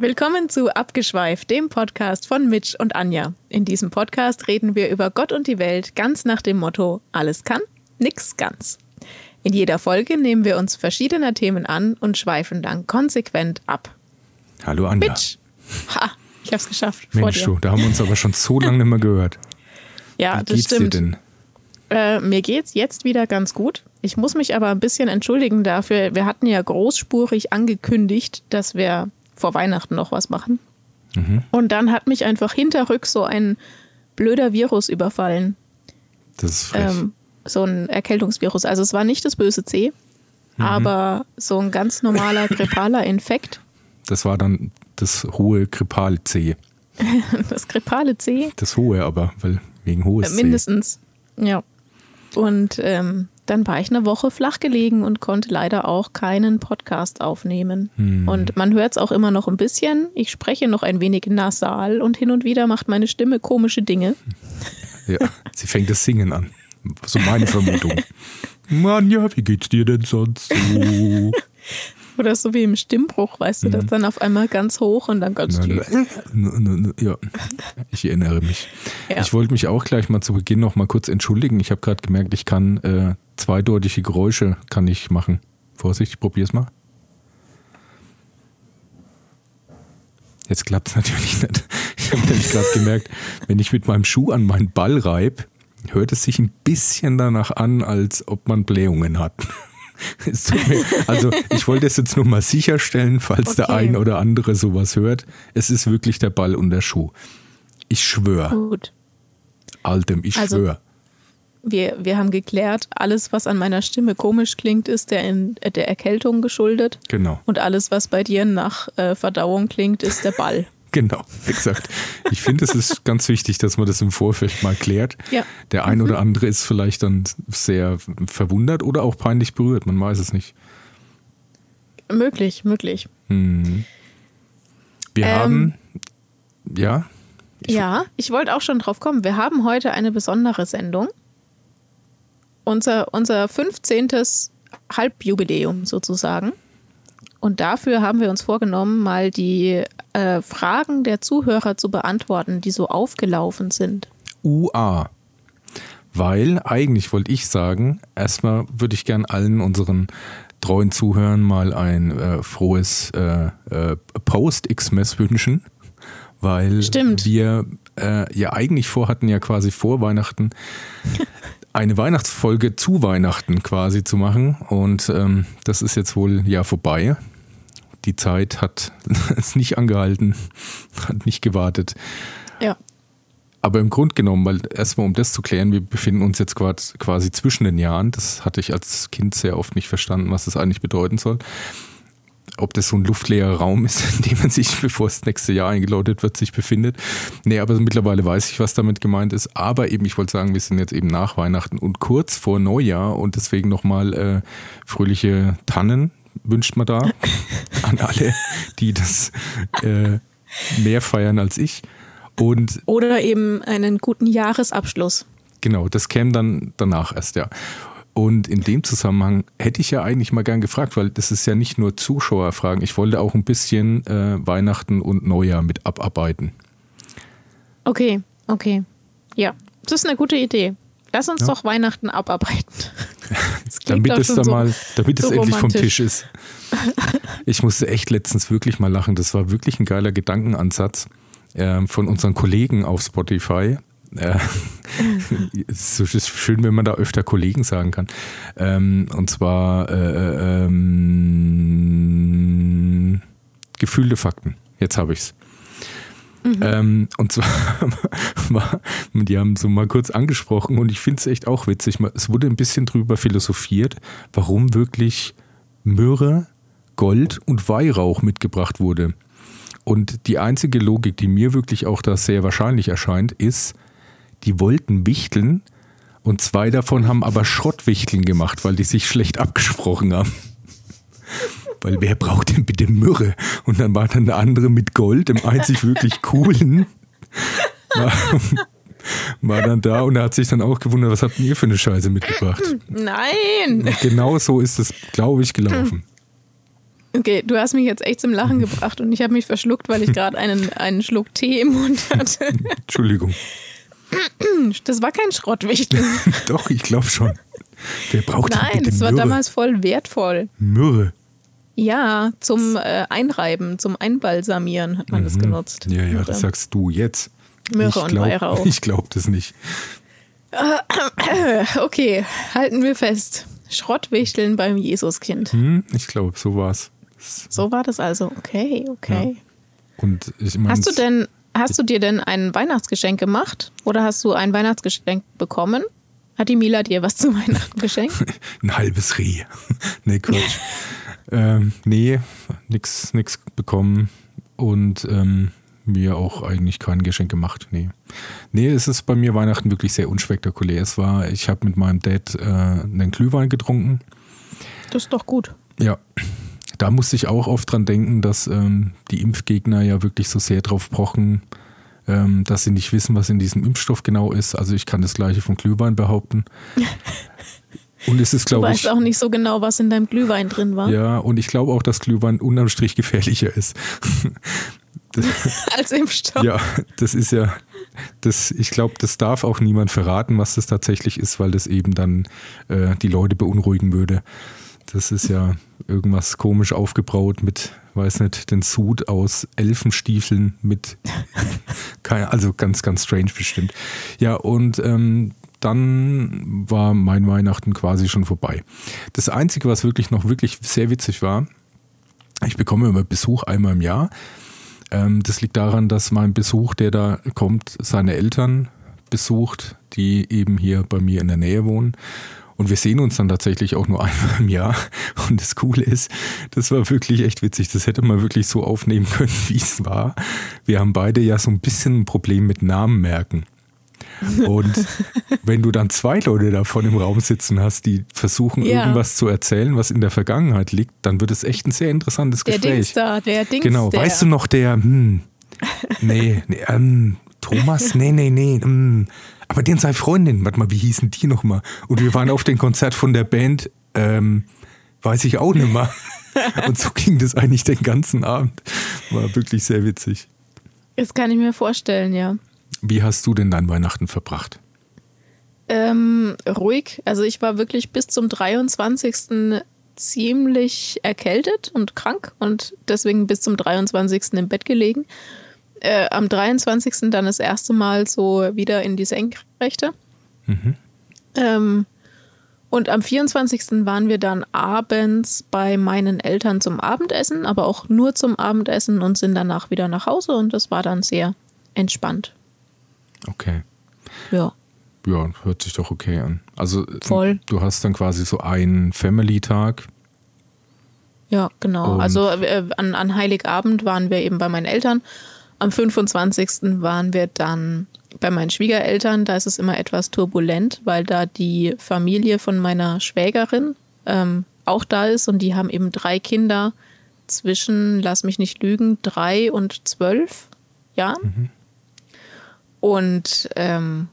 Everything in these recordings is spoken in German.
Willkommen zu Abgeschweift, dem Podcast von Mitch und Anja. In diesem Podcast reden wir über Gott und die Welt ganz nach dem Motto: alles kann, nix ganz. In jeder Folge nehmen wir uns verschiedener Themen an und schweifen dann konsequent ab. Hallo Anja. Mitch! Ha, ich hab's geschafft. Mensch, du, da haben wir uns aber schon so lange nicht mehr gehört. Ja, Wie das geht's stimmt. dir denn? Äh, mir geht's jetzt wieder ganz gut. Ich muss mich aber ein bisschen entschuldigen dafür. Wir hatten ja großspurig angekündigt, dass wir vor Weihnachten noch was machen. Mhm. Und dann hat mich einfach hinterrück so ein blöder Virus überfallen. Das ist frech. Ähm, so ein Erkältungsvirus. Also es war nicht das böse C, Mhm. aber so ein ganz normaler grippaler Infekt. das war dann das hohe Grippal-C. Das grippale C Das hohe aber, weil wegen hohes Äh, Mindestens, ja. Und ähm, dann war ich eine Woche flach gelegen und konnte leider auch keinen Podcast aufnehmen. Hm. Und man hört es auch immer noch ein bisschen. Ich spreche noch ein wenig nasal und hin und wieder macht meine Stimme komische Dinge. Ja, sie fängt das Singen an. So meine Vermutung. Mann, ja, wie geht's dir denn sonst so? Oder so wie im Stimmbruch, weißt du, das dann auf einmal ganz hoch und dann ganz tief. Ja, ich erinnere mich. Ja. Ich wollte mich auch gleich mal zu Beginn noch mal kurz entschuldigen. Ich habe gerade gemerkt, ich kann äh, zweideutige Geräusche kann ich machen. Vorsicht, ich probier's mal. Jetzt klappt's natürlich nicht. Ich habe nämlich gerade gemerkt, wenn ich mit meinem Schuh an meinen Ball reib, hört es sich ein bisschen danach an, als ob man Blähungen hat. Mir, also ich wollte es jetzt nur mal sicherstellen, falls der Okay. ein oder andere sowas hört. Es ist wirklich der Ball und der Schuh. Ich schwöre, Gut. Altem, ich Also- schwöre. Wir, wir haben geklärt, alles, was an meiner Stimme komisch klingt, ist der, in, der Erkältung geschuldet. Genau, Und alles, was bei dir nach äh, Verdauung klingt, ist der Ball. genau, exakt. Ich finde, es ist ganz wichtig, dass man das im Vorfeld mal klärt. Ja. Der ein oder andere ist vielleicht dann sehr verwundert oder auch peinlich berührt, man weiß es nicht. Möglich, möglich. Hm. Wir Ähm, haben, ja, Ich- ja, ich wollte auch schon drauf kommen. Wir haben heute eine besondere Sendung. Unser, unser 15. Halbjubiläum sozusagen. Und dafür haben wir uns vorgenommen, mal die äh, Fragen der Zuhörer zu beantworten, die so aufgelaufen sind. UA. Weil eigentlich wollte ich sagen, erstmal würde ich gern allen unseren treuen Zuhörern mal ein äh, frohes äh, äh, Post-Xmas wünschen, weil Stimmt. wir äh, ja eigentlich vorhatten, ja quasi vor Weihnachten eine Weihnachtsfolge zu Weihnachten quasi zu machen und ähm, das ist jetzt wohl ja vorbei. Die Zeit hat es nicht angehalten, hat nicht gewartet. Ja. Aber im Grunde genommen, weil erstmal um das zu klären, wir befinden uns jetzt quasi zwischen den Jahren. Das hatte ich als Kind sehr oft nicht verstanden, was das eigentlich bedeuten soll. Ob das so ein luftleerer Raum ist, in dem man sich, bevor das nächste Jahr eingeläutet wird, sich befindet. Nee, aber mittlerweile weiß ich, was damit gemeint ist. Aber eben, ich wollte sagen, wir sind jetzt eben nach Weihnachten und kurz vor Neujahr und deswegen nochmal äh, fröhliche Tannen wünscht man da an alle, die das äh, mehr feiern als ich. Und Oder eben einen guten Jahresabschluss. Genau, das käme dann danach erst, ja. Und in dem Zusammenhang hätte ich ja eigentlich mal gern gefragt, weil das ist ja nicht nur Zuschauerfragen. Ich wollte auch ein bisschen äh, Weihnachten und Neujahr mit abarbeiten. Okay, okay. Ja, das ist eine gute Idee. Lass uns Ja. doch Weihnachten abarbeiten. Damit es dann so- mal, damit es so endlich vom. Tisch ist. Ich musste echt letztens wirklich mal lachen. Das war wirklich ein geiler Gedankenansatz äh, von unseren Kollegen auf Spotify. Äh, es ist schön, wenn man da öfter Kollegen sagen kann. Ähm, und zwar äh, ähm, gefühlte Fakten. Jetzt habe ich's. Ähm, und zwar war, die haben so mal kurz angesprochen und ich finde es echt auch witzig. Es wurde ein bisschen drüber philosophiert, warum wirklich Myrrhe, Gold und Weihrauch mitgebracht wurde. Und die einzige Logik, die mir wirklich auch da sehr wahrscheinlich erscheint, ist, die wollten wichteln und zwei davon haben aber Schrottwichteln gemacht, weil die sich schlecht abgesprochen haben. Weil wer braucht denn bitte Myrrhe? Und dann war dann der andere mit Gold, dem einzig wirklich coolen, war, war dann da und er hat sich dann auch gewundert, was habt ihr für eine Scheiße mitgebracht? Nein! Und genau so ist es, glaube ich, gelaufen. Okay, du hast mich jetzt echt zum Lachen gebracht und ich habe mich verschluckt, weil ich gerade einen, einen Schluck Tee im Mund hatte. Entschuldigung. Das war kein Schrottwichtel. Doch, ich glaube schon. Wer braucht Nein, das war damals voll wertvoll. Myrrhe. Ja, zum äh, Einreiben, zum Einbalsamieren hat man das genutzt. Mhm. Ja, ja, Und, das sagst du jetzt. Myrrhe ich und glaub, Weihrauch. Ich glaube das nicht. Okay, halten wir fest. Schrottwichteln beim Jesuskind. Hm, ich glaube, so war's. So war das also. Okay, okay. Und ich meine, Hast du denn, hast du dir denn ein Weihnachtsgeschenk gemacht? Oder hast du ein Weihnachtsgeschenk bekommen? Hat die Mila dir was zu Weihnachten geschenkt? ein halbes Reh. nee, Quatsch. ähm, nee, nix, nix bekommen und ähm, mir auch eigentlich kein Geschenk gemacht. Nee. Nee, es ist bei mir Weihnachten wirklich sehr unspektakulär. Es war, ich habe mit meinem Dad äh, einen Glühwein getrunken. Das ist doch gut. Ja, da musste ich auch oft dran denken, dass ähm, die Impfgegner ja wirklich so sehr drauf pochen, ähm, dass sie nicht wissen, was in diesem Impfstoff genau ist. Also ich kann das gleiche von Glühwein behaupten. Und es ist, Du glaube weißt ich, auch nicht so genau, was in deinem Glühwein drin war. ja, und ich glaube auch, dass Glühwein unterm Strich gefährlicher ist. Als Impfstoff. ja, das ist ja, das, ich glaube, das darf auch niemand verraten, was das tatsächlich ist, weil das eben dann äh, die Leute beunruhigen würde. Das ist ja irgendwas komisch aufgebraut mit, weiß nicht, den Sud aus Elfenstiefeln mit, also ganz, ganz strange bestimmt. Ja, und ähm, dann war mein Weihnachten quasi schon vorbei. Das Einzige, was wirklich noch wirklich sehr witzig war, ich bekomme immer Besuch einmal im Jahr. Ähm, das liegt daran, dass mein Besuch, der da kommt, seine Eltern besucht, die eben hier bei mir in der Nähe wohnen. Und wir sehen uns dann tatsächlich auch nur einmal im Jahr. Und das Coole ist, das war wirklich echt witzig. Das hätte man wirklich so aufnehmen können, wie es war. Wir haben beide ja so ein bisschen ein Problem mit Namen merken. Und wenn du dann zwei Leute davon im Raum sitzen hast, die versuchen, Ja. irgendwas zu erzählen, was in der Vergangenheit liegt, dann wird es echt ein sehr interessantes Der Gespräch. Dings da, der Dings Genau, der. weißt du noch der, hm, nee, nee ähm, Thomas? Nee, nee, nee, hm, aber den sei Freundin, warte mal, wie hießen die nochmal? Und wir waren auf dem Konzert von der Band, ähm, weiß ich auch nicht mehr. Und so ging das eigentlich den ganzen Abend. War wirklich sehr witzig. Das kann ich mir vorstellen, ja. Wie hast du denn dein Weihnachten verbracht? Ähm, ruhig. Also ich war wirklich bis zum 23. ziemlich erkältet und krank und deswegen bis zum 23. im Bett gelegen. Äh, am 23. dann das erste Mal so wieder in die Senkrechte. Ähm, und am 24. waren wir dann abends bei meinen Eltern zum Abendessen, aber auch nur zum Abendessen und sind danach wieder nach Hause und das war dann sehr entspannt. Okay. Ja. Ja, hört sich doch okay an. Also Voll. du hast dann quasi so einen Family-Tag. Ja, genau. Und- also äh, an, an Heiligabend waren wir eben bei meinen Eltern. Am 25. waren wir dann bei meinen Schwiegereltern. Da ist es immer etwas turbulent, weil da die Familie von meiner Schwägerin ähm, auch da ist und die haben eben drei Kinder zwischen, lass mich nicht lügen, drei und zwölf Jahren. Und ähm,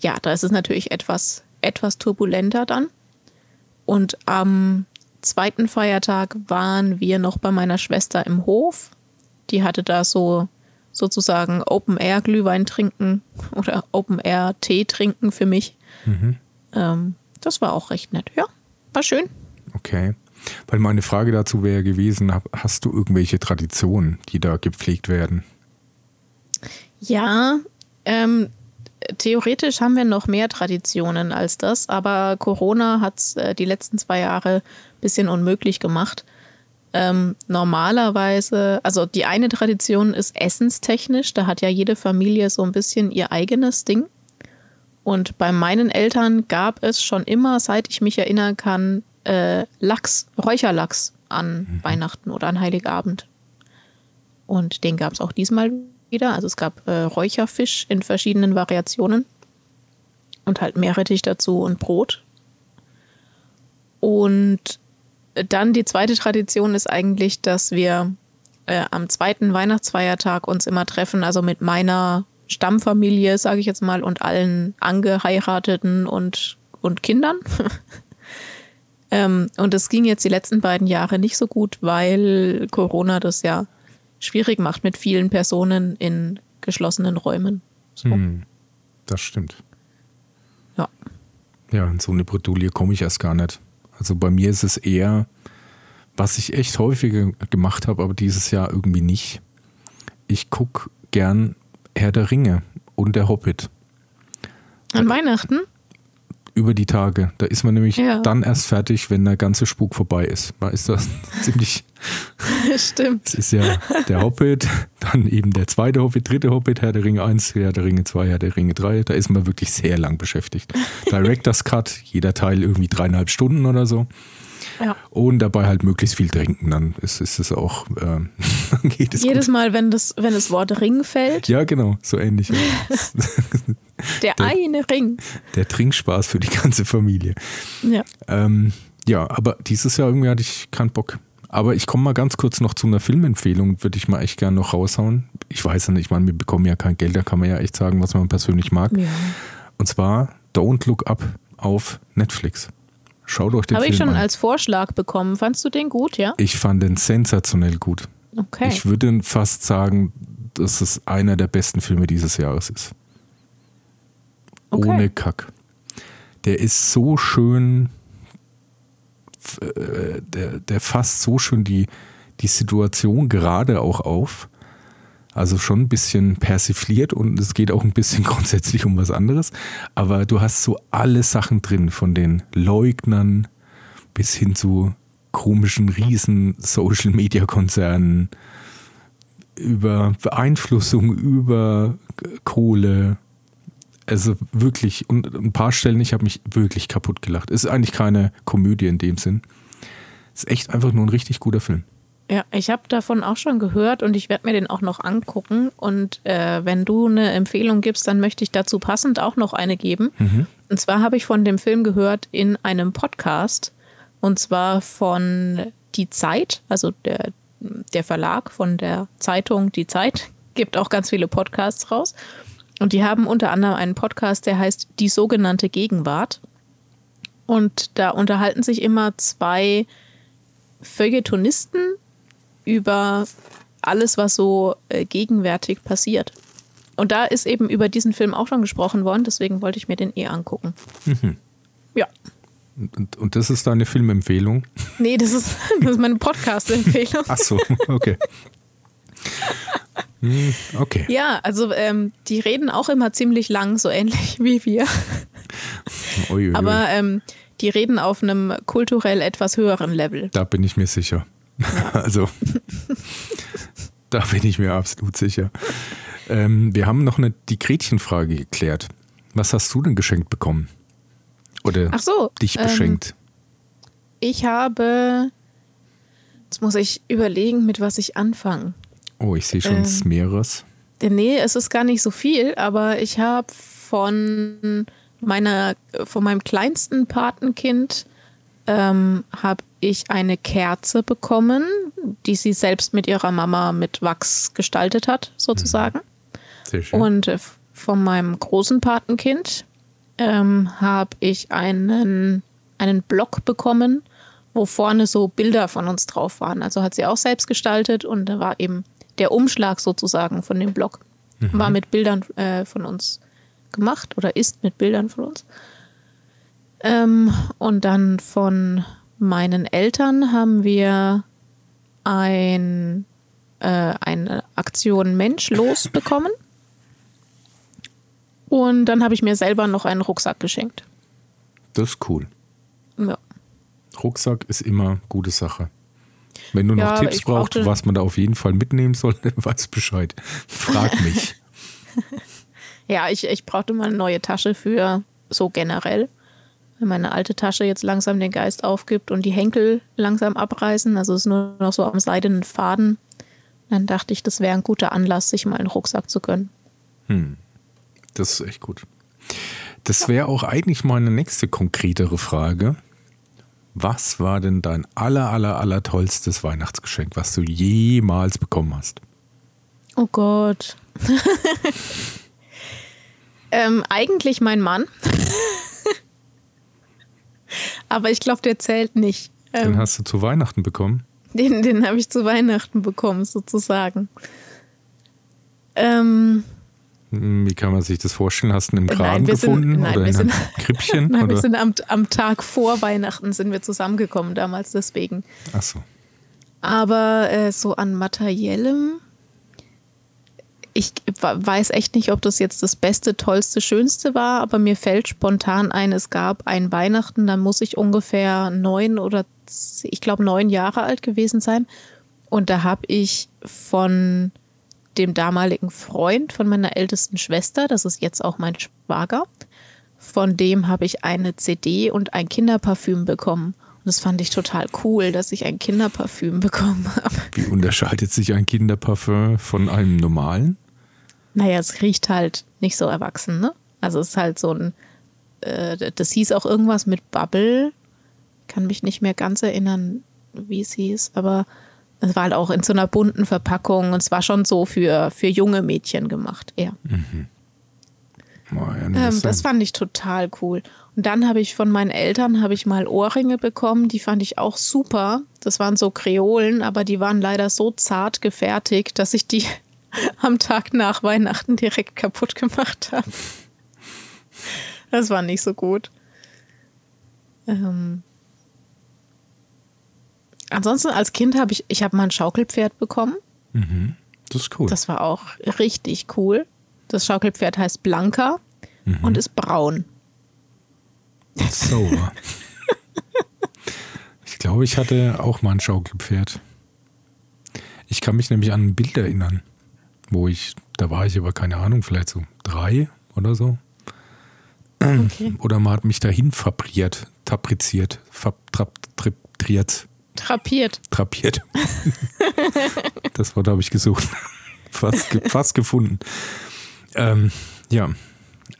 ja, da ist es natürlich etwas, etwas turbulenter dann. Und am zweiten Feiertag waren wir noch bei meiner Schwester im Hof. Die hatte da so sozusagen Open-Air-Glühwein trinken oder Open-Air-Tee trinken für mich. Ähm, das war auch recht nett. Ja, war schön. Okay. Weil meine Frage dazu wäre gewesen, hast du irgendwelche Traditionen, die da gepflegt werden? Ja, ähm, theoretisch haben wir noch mehr Traditionen als das, aber Corona hat es äh, die letzten zwei Jahre ein bisschen unmöglich gemacht. Ähm, normalerweise, also die eine Tradition ist essenstechnisch, da hat ja jede Familie so ein bisschen ihr eigenes Ding. Und bei meinen Eltern gab es schon immer, seit ich mich erinnern kann, äh, Lachs, Räucherlachs an Weihnachten oder an Heiligabend. Und den gab es auch diesmal wieder. Also es gab äh, Räucherfisch in verschiedenen Variationen und halt Meerrettich dazu und Brot. Und dann die zweite Tradition ist eigentlich, dass wir äh, am zweiten Weihnachtsfeiertag uns immer treffen, also mit meiner Stammfamilie, sage ich jetzt mal, und allen Angeheirateten und, und Kindern. Ähm, und es ging jetzt die letzten beiden Jahre nicht so gut, weil Corona das ja schwierig macht mit vielen Personen in geschlossenen Räumen. So. Hm, das stimmt. Ja. Ja, in so eine Bredouille komme ich erst gar nicht. Also bei mir ist es eher, was ich echt häufiger gemacht habe, aber dieses Jahr irgendwie nicht. Ich gucke gern Herr der Ringe und der Hobbit. An Weihnachten? Über die Tage. Da ist man nämlich Ja. dann erst fertig, wenn der ganze Spuk vorbei ist. Da ist das ziemlich. Stimmt. Es ist ja der Hobbit, dann eben der zweite Hobbit, dritte Hobbit, Herr der Ringe 1, Herr der Ringe 2, Herr der Ringe 3. Da ist man wirklich sehr lang beschäftigt. Director's Cut, jeder Teil irgendwie dreieinhalb Stunden oder so. Ja. Und dabei halt möglichst viel trinken. Dann ist, ist es auch, dann geht es Jedes gut. Mal, wenn das, wenn das Wort Ring fällt, Ja, genau, so ähnlich. Ja. der eine Ring. Der Trinkspaß für die ganze Familie. Ja. Ähm, ja, aber dieses Jahr irgendwie hatte ich keinen Bock. Aber ich komme mal ganz kurz noch zu einer Filmempfehlung, würde ich mal echt gerne noch raushauen. Ich weiß ja nicht, ich meine, wir bekommen ja kein Geld, da kann man ja echt sagen, was man persönlich mag. ja. Und zwar Don't Look Up auf Netflix. Schaut euch den Habe Film ich schon an. als Vorschlag bekommen. Fandst du den gut, ja? ich fand den sensationell gut. Okay. Ich würde fast sagen, dass es einer der besten Filme dieses Jahres ist. Okay. Ohne Kack. Der ist so schön, äh, der, der fasst so schön die, die Situation gerade auch auf. Also schon ein bisschen persifliert und es geht auch ein bisschen grundsätzlich um was anderes. Aber du hast so alle Sachen drin, von den Leugnern bis hin zu komischen riesen Social-Media-Konzernen, über Beeinflussung, über Kohle. Also wirklich, und ein paar Stellen, ich habe mich wirklich kaputt gelacht. Es ist eigentlich keine Komödie in dem Sinn. Es ist echt einfach nur ein richtig guter Film. Ja, ich habe davon auch schon gehört und ich werde mir den auch noch angucken. Und äh, wenn du eine Empfehlung gibst, dann möchte ich dazu passend auch noch eine geben. Und zwar habe ich von dem Film gehört in einem Podcast. Und zwar von Die Zeit, also der, der Verlag von der Zeitung Die Zeit, gibt auch ganz viele Podcasts raus. Und die haben unter anderem einen Podcast, der heißt Die sogenannte Gegenwart. Und da unterhalten sich immer zwei Feuilletonisten über alles, was so äh, gegenwärtig passiert. Und da ist eben über diesen Film auch schon gesprochen worden, deswegen wollte ich mir den eh angucken. Ja. Und, und, und das ist deine Filmempfehlung? Nee, das ist, das ist meine Podcast-Empfehlung. Ach so, okay. Hm, Okay. Ja, also ähm, die reden auch immer ziemlich lang, so ähnlich wie wir. Uiuiui. Aber ähm, die reden auf einem kulturell etwas höheren Level. Da bin ich mir sicher. Also, da bin ich mir absolut sicher. Ähm, wir haben noch eine, die Gretchenfrage geklärt. Was hast du denn geschenkt bekommen? Oder Ach so. dich ähm, beschenkt? Ich habe. Jetzt muss ich überlegen, mit was ich anfange. oh, ich sehe schon ähm, mehreres. Nee, es ist gar nicht so viel, aber ich habe von meiner, von meinem kleinsten Patenkind ähm, habe ich eine Kerze bekommen, die sie selbst mit ihrer Mama mit Wachs gestaltet hat, sozusagen. Sehr schön. Und äh, von meinem großen Patenkind ähm, habe ich einen, einen Block bekommen, wo vorne so Bilder von uns drauf waren. Also hat sie auch selbst gestaltet und da war eben der Umschlag sozusagen von dem Block. War mit Bildern äh, von uns gemacht oder ist mit Bildern von uns. Ähm, und dann von meinen Eltern haben wir ein, äh, eine Aktion Mensch losbekommen. Und dann habe ich mir selber noch einen Rucksack geschenkt. das ist cool. Ja. Rucksack ist immer gute Sache. Wenn du noch Ja, Tipps ich brauchst, was man da auf jeden Fall mitnehmen soll, dann weiß Bescheid. Frag mich. Ja, ich, ich brauchte mal eine neue Tasche für so generell. Weil meine alte Tasche jetzt langsam den Geist aufgibt und die Henkel langsam abreißen. Also es ist nur noch so am seidenen Faden. Dann dachte ich, das wäre ein guter Anlass, sich mal einen Rucksack zu gönnen. Das ist echt gut. Das wäre auch eigentlich meine nächste konkretere Frage. Was war denn dein aller, aller, aller tollstes Weihnachtsgeschenk, was du jemals bekommen hast? Oh Gott. ähm, eigentlich mein Mann. aber ich glaube, der zählt nicht. Den hast du zu Weihnachten bekommen? Den, den habe ich zu Weihnachten bekommen, sozusagen. Ähm, Hm, Wie kann man sich das vorstellen? Hast du ihn im Nein, Graben wir sind- gefunden nein, oder wir in einem sind- Krippchen? nein, wir oder? sind am, am Tag vor Weihnachten sind wir zusammengekommen damals deswegen. Ach so. Aber äh, so an materiellem, ich weiß echt nicht, ob das jetzt das Beste, Tollste, Schönste war, aber mir fällt spontan ein, es gab ein Weihnachten, da muss ich ungefähr neun oder ich glaube neun Jahre alt gewesen sein. Und da habe ich von dem damaligen Freund von meiner ältesten Schwester, das ist jetzt auch mein Schwager, von dem habe ich eine CD und ein Kinderparfüm bekommen. Und das fand ich total cool, dass ich ein Kinderparfüm bekommen habe. Wie unterscheidet sich ein Kinderparfüm von einem normalen? Naja, es riecht halt nicht so erwachsen, ne? Also es ist halt so ein, äh, das hieß auch irgendwas mit Bubble. Kann mich nicht mehr ganz erinnern, wie es hieß, aber es war halt auch in so einer bunten Verpackung und es war schon so für, für junge Mädchen gemacht, eher. Oh, ja, Ähm, das fand ich total cool. Und dann habe ich von meinen Eltern habe ich mal Ohrringe bekommen, die fand ich auch super. Das waren so Kreolen, aber die waren leider so zart gefertigt, dass ich die am Tag nach Weihnachten direkt kaputt gemacht habe. Das war nicht so gut. Ähm Ansonsten als Kind habe ich, ich habe mal ein Schaukelpferd bekommen. das ist cool. Das war auch richtig cool. Das Schaukelpferd heißt Blanca und ist braun. Sauber. ich glaube, ich hatte auch mal ein Schaukelpferd. Ich kann mich nämlich an ein Bild erinnern, wo ich, da war ich aber keine Ahnung, vielleicht so drei oder so. Okay. Oder man hat mich dahin fabriert, tapriziert, fab, trap, trip, triert, Trapiert. trapiert. das Wort habe ich gesucht. Fast, fast gefunden. Ähm, ja,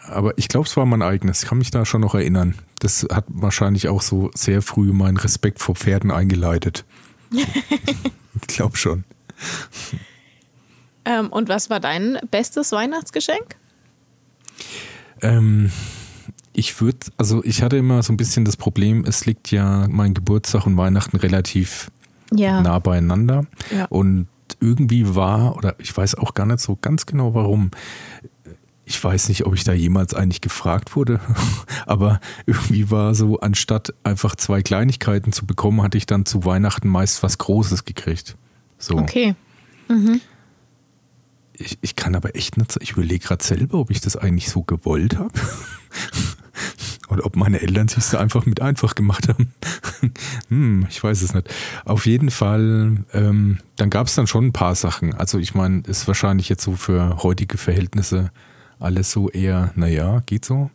aber ich glaube, es war mein eigenes. Ich kann mich da schon noch erinnern. Das hat wahrscheinlich auch so sehr früh meinen Respekt vor Pferden eingeleitet. ich glaube schon. Ähm, und was war dein bestes Weihnachtsgeschenk? Ähm, ich würde, also ich hatte immer so ein bisschen das Problem, es liegt ja mein Geburtstag und Weihnachten relativ Ja. nah beieinander. Ja. Und irgendwie war, oder ich weiß auch gar nicht so ganz genau warum, ich weiß nicht, ob ich da jemals eigentlich gefragt wurde, aber irgendwie war so, anstatt einfach zwei Kleinigkeiten zu bekommen, hatte ich dann zu Weihnachten meist was Großes gekriegt. So. Okay. Ich, ich kann aber echt nicht, ich überlege gerade selber, ob ich das eigentlich so gewollt habe. Oder ob meine Eltern sich da einfach mit einfach gemacht haben. hm, ich weiß es nicht. Auf jeden Fall, ähm, dann gab es dann schon ein paar Sachen. Also ich meine, ist wahrscheinlich jetzt so für heutige Verhältnisse alles so eher, naja, geht so.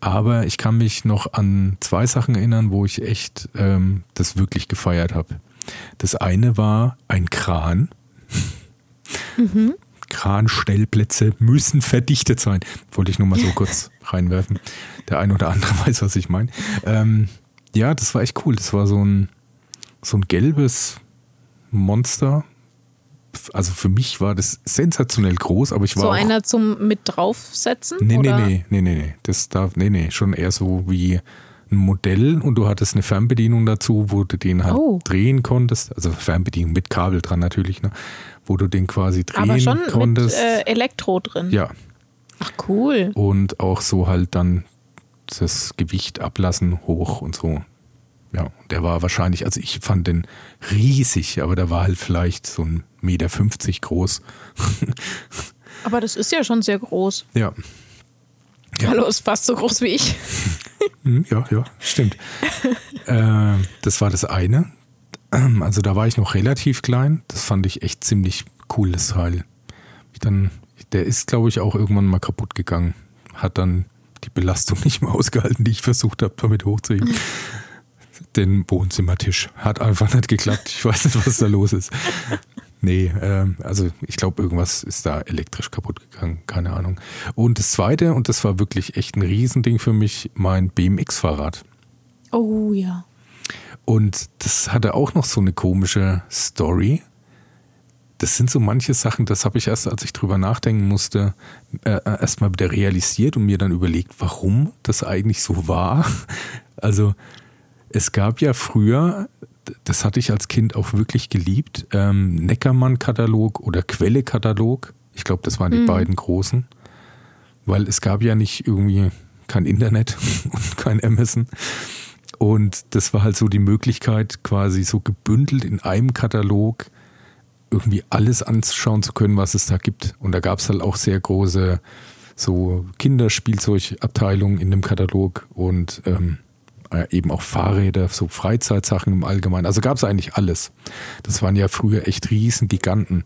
Aber ich kann mich noch an zwei Sachen erinnern, wo ich echt ähm, das wirklich gefeiert habe. Das eine war ein Kran. Kranstellplätze müssen verdichtet sein. Wollte ich nur mal so kurz reinwerfen. Der ein oder andere weiß, was ich meine. Ähm, ja, das war echt cool. Das war so ein, so ein gelbes Monster. Also für mich war das sensationell groß, aber ich war So auch, einer zum mit draufsetzen? Nee, nee, oder? nee, nee, nee, nee. Das darf, nee, nee, schon eher so wie ein Modell und du hattest eine Fernbedienung dazu, wo du den halt Oh. drehen konntest. Also Fernbedienung mit Kabel dran natürlich, ne? Wo du den quasi drehen Aber schon konntest. mit äh, Elektro drin. ja, Ach cool. und auch so halt dann das Gewicht ablassen hoch und so. Ja, der war wahrscheinlich, also ich fand den riesig, aber der war halt vielleicht so ein Meter 50 groß. Aber das ist ja schon sehr groß. Ja, Ja. Hallo, ist fast so groß wie ich. Hm, Ja, ja, stimmt. äh, das war das eine. Also da war ich noch relativ klein. Das fand ich echt ziemlich cool, das Teil. Dann, der ist, glaube ich, auch irgendwann mal kaputt gegangen. Hat dann die Belastung nicht mehr ausgehalten, die ich versucht habe, damit hochzuheben. Den Wohnzimmertisch hat einfach nicht geklappt. Ich weiß nicht, was da los ist. Nee, ähm, also ich glaube, irgendwas ist da elektrisch kaputt gegangen, keine Ahnung. Und das zweite, und das war wirklich echt ein Riesending für mich, mein BMX-Fahrrad. Oh ja. Und das hatte auch noch so eine komische Story. Das sind so manche Sachen, das habe ich erst, als ich drüber nachdenken musste, äh, erst mal wieder realisiert und mir dann überlegt, warum das eigentlich so war. Also Es gab ja früher, das hatte ich als Kind auch wirklich geliebt, ähm, Neckermann-Katalog oder Quelle-Katalog. Ich glaube, das waren die mhm. beiden großen. Weil es gab ja nicht irgendwie kein Internet und kein Amazon. Und das war halt so die Möglichkeit, quasi so gebündelt in einem Katalog irgendwie alles anschauen zu können, was es da gibt. Und da gab es halt auch sehr große so Kinderspielzeugabteilungen in dem Katalog und ähm, äh, eben auch Fahrräder, so Freizeitsachen im Allgemeinen. Also gab es eigentlich alles. Das waren ja früher echt riesen Giganten.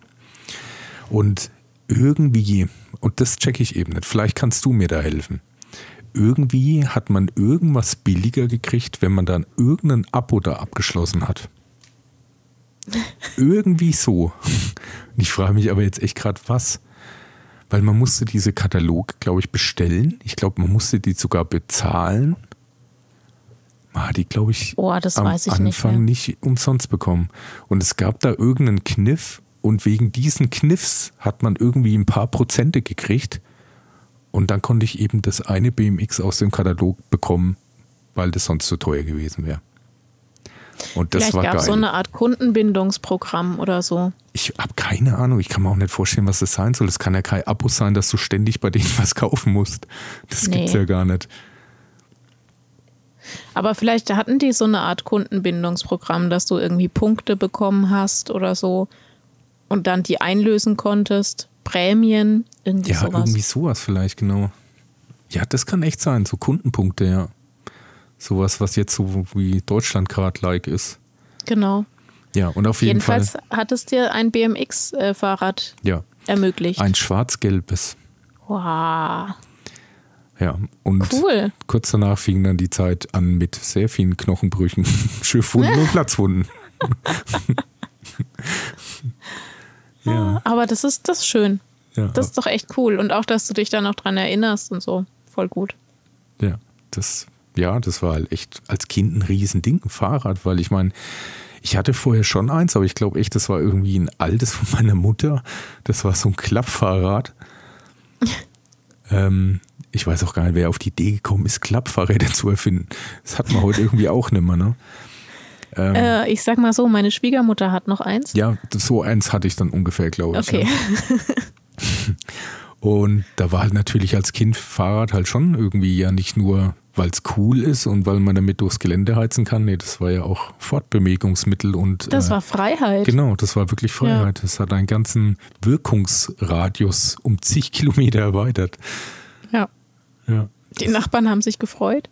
Und irgendwie, und das checke ich eben nicht, vielleicht kannst du mir da helfen. Irgendwie hat man irgendwas billiger gekriegt, wenn man dann irgendein Abo da abgeschlossen hat. Irgendwie so. Ich frage mich aber jetzt echt gerade, was? Weil man musste diese Kataloge, glaube ich, bestellen. Ich glaube, man musste die sogar bezahlen. Hat die, glaube ich, oh, ich am Anfang nicht, nicht umsonst bekommen. Und es gab da irgendeinen Kniff und wegen diesen Kniffs hat man irgendwie ein paar Prozente gekriegt. Und dann konnte ich eben das eine BMX aus dem Katalog bekommen, weil das sonst zu teuer gewesen wäre. Und das Vielleicht war gab es so eine Art Kundenbindungsprogramm oder so. Ich habe keine Ahnung. Ich kann mir auch nicht vorstellen, was das sein soll. Es kann ja kein Abo sein, dass du ständig bei denen was kaufen musst. Das nee. es ja gar nicht. Aber vielleicht hatten die so eine Art Kundenbindungsprogramm, dass du irgendwie Punkte bekommen hast oder so und dann die einlösen konntest. Prämien, irgendwie ja, sowas. Ja, irgendwie sowas vielleicht, genau. Ja, das kann echt sein, so Kundenpunkte, ja. Sowas, was jetzt so wie Deutschlandcard-like ist. Genau. Ja, und auf jeden Jedenfalls Fall. hat es dir ein BMX-Fahrrad ja. ermöglicht. Ein schwarz-gelbes. Wow. Ja, und cool. kurz danach fing dann die Zeit an mit sehr vielen Knochenbrüchen, Schiffwunden und Platzwunden. ja. Aber das ist, das ist schön. Ja. Das ist doch echt cool. Und auch, dass du dich da noch dran erinnerst und so. Voll gut. Ja, das ja, das war halt echt als Kind ein Riesending, ein Fahrrad, weil ich meine, ich hatte vorher schon eins, aber ich glaube echt, das war irgendwie ein altes von meiner Mutter. Das war so ein Klappfahrrad. ähm, ich weiß auch gar nicht, wer auf die Idee gekommen ist, Klappfahrräder zu erfinden. Das hat man heute irgendwie auch nicht mehr, ne? Ähm, äh, ich sag mal so, meine Schwiegermutter hat noch eins. Ja, so eins hatte ich dann ungefähr, glaube ich. Okay. Ja. Und da war halt natürlich als Kind Fahrrad halt schon irgendwie ja nicht nur weil es cool ist und weil man damit durchs Gelände heizen kann. Nee, das war ja auch Fortbewegungsmittel und. Das äh, war Freiheit. Genau, das war wirklich Freiheit. Ja. Das hat einen ganzen Wirkungsradius um zig Kilometer erweitert. Ja. Ja. Die Nachbarn haben sich gefreut.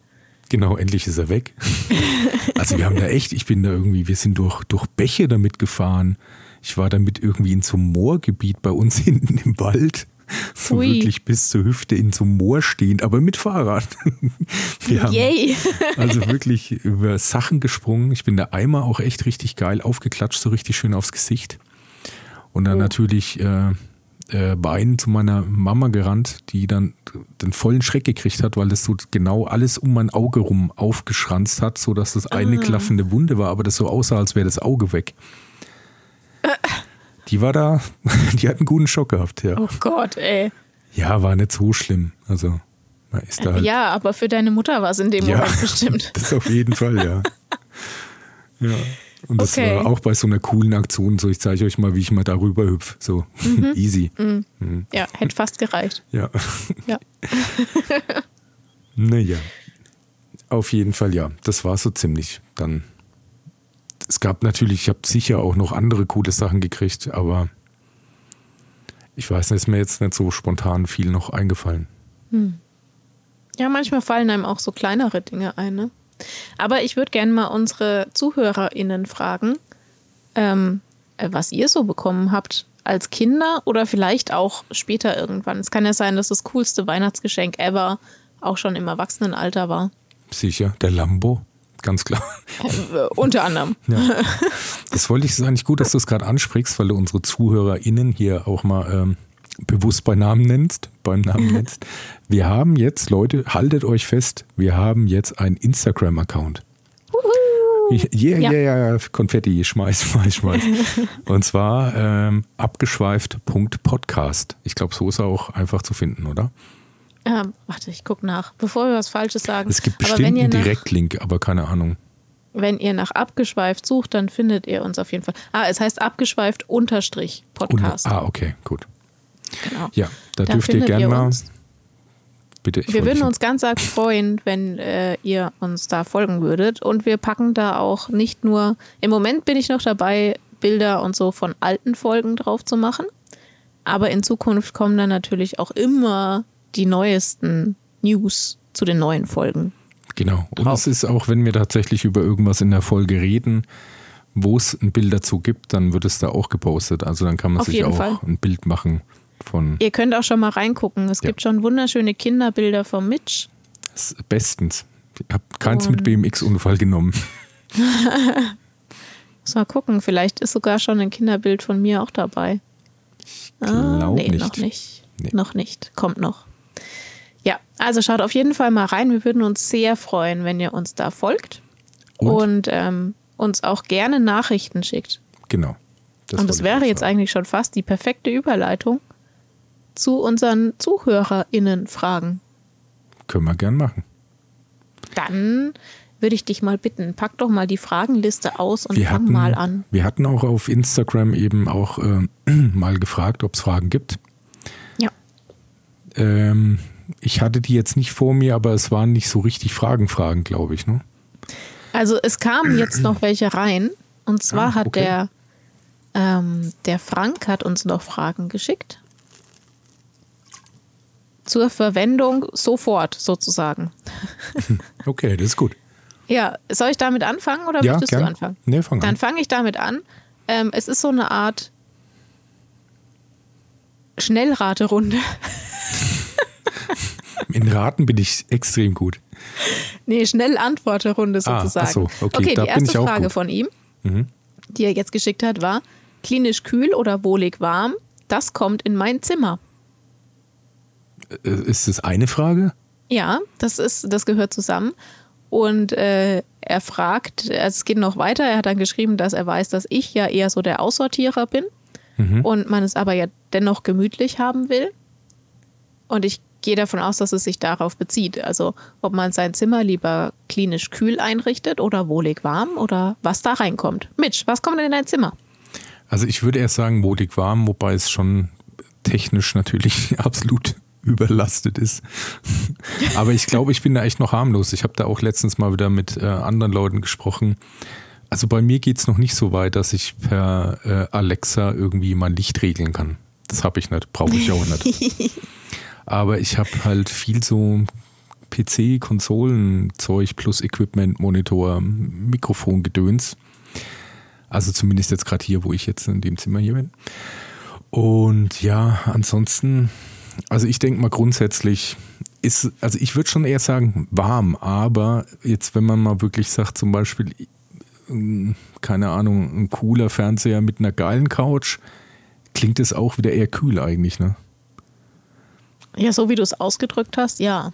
Genau, endlich ist er weg. also wir haben da echt, ich bin da irgendwie, wir sind durch, durch Bäche damit gefahren. Ich war damit irgendwie in so einem Moorgebiet bei uns hinten im Wald so Ui. wirklich bis zur Hüfte in so einem Moor stehend, aber mit Fahrrad. Wir haben Yay. also wirklich über Sachen gesprungen. Ich bin da einmal auch echt richtig geil aufgeklatscht, so richtig schön aufs Gesicht. Und dann oh. natürlich äh, äh, Beinen zu meiner Mama gerannt, die dann den vollen Schreck gekriegt hat, weil das so genau alles um mein Auge rum aufgeschranzt hat, sodass das eine ah. klaffende Wunde war, aber das so aussah, als wäre das Auge weg. Äh. Die war da, die hat einen guten Schock gehabt, ja. Oh Gott, ey. Ja, war nicht so schlimm. Also, man ist da halt Ja, aber für deine Mutter war es in dem ja, Moment bestimmt. Das auf jeden Fall, ja. ja. Und das okay. war auch bei so einer coolen Aktion so, ich zeige euch mal, wie ich mal darüber hüpfe. So, mhm. easy. Mhm. Mhm. Ja, hätte fast gereicht. Ja. Ja. naja. Auf jeden Fall, ja. Das war so ziemlich dann es gab natürlich, ich habe sicher auch noch andere coole Sachen gekriegt, aber ich weiß nicht, ist mir jetzt nicht so spontan viel noch eingefallen. Hm. Ja, manchmal fallen einem auch so kleinere Dinge ein. Ne? Aber ich würde gerne mal unsere ZuhörerInnen fragen, ähm, was ihr so bekommen habt als Kinder oder vielleicht auch später irgendwann. Es kann ja sein, dass das coolste Weihnachtsgeschenk ever auch schon im Erwachsenenalter war. Sicher, der Lambo ganz klar. Äh, unter anderem. Ja. Das wollte ich, ist eigentlich gut, dass du es gerade ansprichst, weil du unsere ZuhörerInnen hier auch mal ähm, bewusst bei Namen nennst, beim Namen nennst. Wir haben jetzt, Leute, haltet euch fest, wir haben jetzt einen Instagram-Account. Yeah, yeah, yeah, Konfetti, schmeiß, schmeiß, schmeiß. Und zwar ähm, abgeschweift.podcast. Ich glaube, so ist er auch einfach zu finden, oder? Ähm, warte, ich gucke nach, bevor wir was Falsches sagen. Es gibt bestimmt einen Direktlink, aber keine Ahnung. wenn ihr nach abgeschweift sucht, dann findet ihr uns auf jeden Fall. Ah, es heißt abgeschweift unterstrich Podcast. Und, ah, okay, gut. Genau. Ja, da Da dürft ihr gerne mal. Bitte, ich Wir würden schon- uns ganz arg freuen, wenn äh, ihr uns da folgen würdet. Und wir packen da auch nicht nur, im Moment bin ich noch dabei, Bilder und so von alten Folgen drauf zu machen. Aber in Zukunft kommen dann natürlich auch immer die neuesten News zu den neuen Folgen. Genau. Und drauf. es ist auch, wenn wir tatsächlich über irgendwas in der Folge reden, wo es ein Bild dazu gibt, dann wird es da auch gepostet. Also dann kann man Auf sich auch Fall. ein Bild machen von Ihr könnt auch schon mal reingucken. Es Ja. gibt schon wunderschöne Kinderbilder von Mitch. bestens. Ich habe keins mit Und- BMX-Unfall genommen. Muss mal gucken, vielleicht ist sogar schon ein Kinderbild von mir auch dabei. Ah, glaub nee, nicht. noch nicht. Nee. Noch nicht. Kommt noch. Ja, also schaut auf jeden Fall mal rein. Wir würden uns sehr freuen, wenn ihr uns da folgt Und? und, ähm, uns auch gerne Nachrichten schickt. Genau. Das und das ich wäre jetzt sagen. eigentlich schon fast die perfekte Überleitung zu unseren ZuhörerInnen-Fragen. Können wir gern machen. Dann würde ich dich mal bitten, pack doch mal die Fragenliste aus und Wir fang hatten, mal an. wir hatten auch auf Instagram eben auch äh, mal gefragt, ob es Fragen gibt. Ja. Ähm, ich hatte die jetzt nicht vor mir, aber es waren nicht so richtig Fragen, Fragen, glaube ich. Ne? Also es kamen jetzt noch welche rein. Und zwar Ah, hat okay. der, ähm, der Frank hat uns noch Fragen geschickt. Zur Verwendung sofort sozusagen. Okay, das ist gut. Ja, soll ich damit anfangen oder Ja, möchtest gern. du anfangen? Nee, fang Dann an. fange ich damit an. Ähm, es ist so eine Art Schnellraterunde. In Raten bin ich extrem gut. Nee, Schnellantworterunde Ah, sozusagen. ach so, okay, da die erste Frage gut. von ihm, Mhm. die er jetzt geschickt hat, war: klinisch kühl oder wohlig warm? Das kommt in mein Zimmer. Äh, Ist das eine Frage? Ja, das ist, das gehört zusammen. Und äh, er fragt, also es geht noch weiter, er hat dann geschrieben, dass er weiß, dass ich ja eher so der Aussortierer bin und man es aber ja dennoch gemütlich haben will. Und ich gehe davon aus, dass es sich darauf bezieht. Also ob man sein Zimmer lieber klinisch kühl einrichtet oder wohlig warm oder was da reinkommt. Mitch, was kommt denn in dein Zimmer? Also ich würde erst sagen wohlig warm, wobei es schon technisch natürlich absolut überlastet ist. Aber ich glaube, ich bin da echt noch harmlos. Ich habe da auch letztens mal wieder mit äh, anderen Leuten gesprochen. Also bei mir geht es noch nicht so weit, dass ich per äh, Alexa irgendwie mein Licht regeln kann. Das habe ich nicht, brauche ich auch nicht. Aber ich habe halt viel so PC, Konsolenzeug plus Equipment, Monitor, Mikrofon, Gedöns. Also zumindest jetzt gerade hier, wo ich jetzt in dem Zimmer hier bin. Und ja, ansonsten, also ich denke mal grundsätzlich ist, also ich würde schon eher sagen warm, aber jetzt, wenn man mal wirklich sagt, zum Beispiel, ähm, keine Ahnung, ein cooler Fernseher mit einer geilen Couch, klingt es auch wieder eher kühl eigentlich, ne? Ja, so wie du es ausgedrückt hast, ja.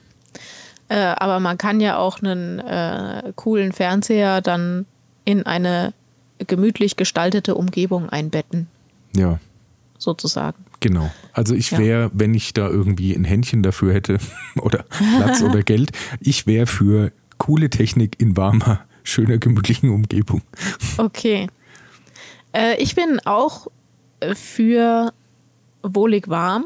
Äh, aber man kann ja auch einen äh, coolen Fernseher dann in eine gemütlich gestaltete Umgebung einbetten, Ja, sozusagen. Genau. Also ich Ja. wäre, wenn ich da irgendwie ein Händchen dafür hätte oder Platz oder Geld, ich wäre für coole Technik in warmer, schöner, gemütlichen Umgebung. Okay. Äh, ich bin auch für wohlig warm.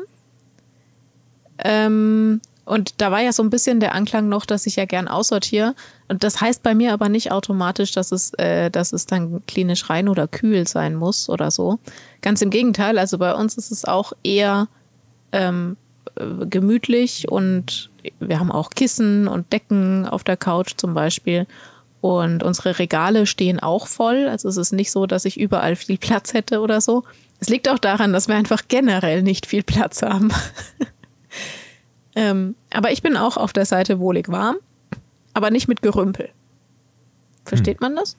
Ähm, und da war ja so ein bisschen der Anklang noch, dass ich ja gern aussortiere. Und das heißt bei mir aber nicht automatisch, dass es, äh, dass es dann klinisch rein oder kühl sein muss oder so. Ganz im Gegenteil. Also bei uns ist es auch eher ähm, äh, gemütlich und wir haben auch Kissen und Decken auf der Couch zum Beispiel. Und unsere Regale stehen auch voll. Also es ist nicht so, dass ich überall viel Platz hätte oder so. Es liegt auch daran, dass wir einfach generell nicht viel Platz haben. ähm, aber ich bin auch auf der Seite wohlig warm, aber nicht mit Gerümpel. Versteht man das?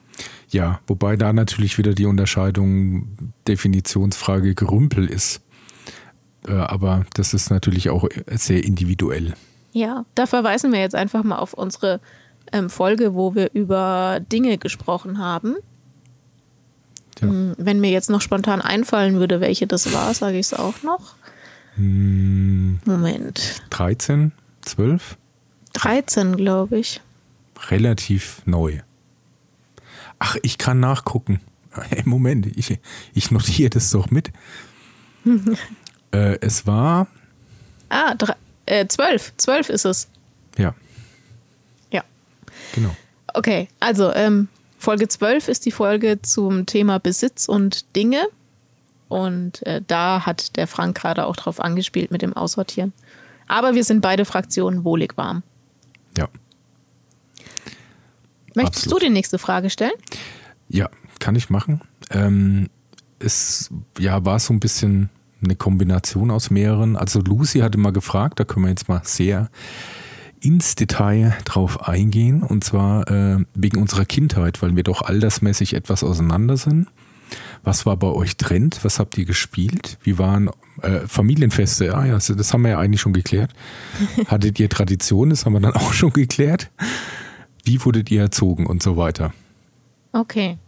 Ja, wobei da natürlich wieder die Unterscheidung Definitionsfrage Gerümpel ist. Äh, aber das ist natürlich auch sehr individuell. Ja, da verweisen wir jetzt einfach mal auf unsere ähm, Folge, wo wir über Dinge gesprochen haben. Ja. Hm, Wenn mir jetzt noch spontan einfallen würde, welche das war, sage ich es auch noch. Hm, Moment. 13, 12, 13, glaube ich. relativ neu. Ach, ich kann nachgucken. Hey, Moment, ich, ich notiere das doch mit. äh, es war. Ah, drei, äh, zwölf. Zwölf ist es. Ja. Ja. Genau. Okay, also ähm, Folge 12 ist die Folge zum Thema Besitz und Dinge. Und äh, da hat der Frank gerade auch drauf angespielt mit dem Aussortieren. Aber wir sind beide Fraktionen wohlig warm. Ja. Möchtest Absolut. du die nächste Frage stellen? Ja, kann ich machen. Ähm, es ja, war so ein bisschen eine Kombination aus mehreren. Also Lucy hatte mal gefragt, da können wir jetzt mal sehr ins Detail drauf eingehen. Und zwar äh, wegen unserer Kindheit, weil wir doch altersmäßig etwas auseinander sind. Was war bei euch Trend? Was habt ihr gespielt? Wie waren äh, Familienfeste? Ja, ja, das haben wir ja eigentlich schon geklärt. Hattet ihr Tradition? Das haben wir dann auch schon geklärt. Wie wurdet ihr erzogen und so weiter? Okay.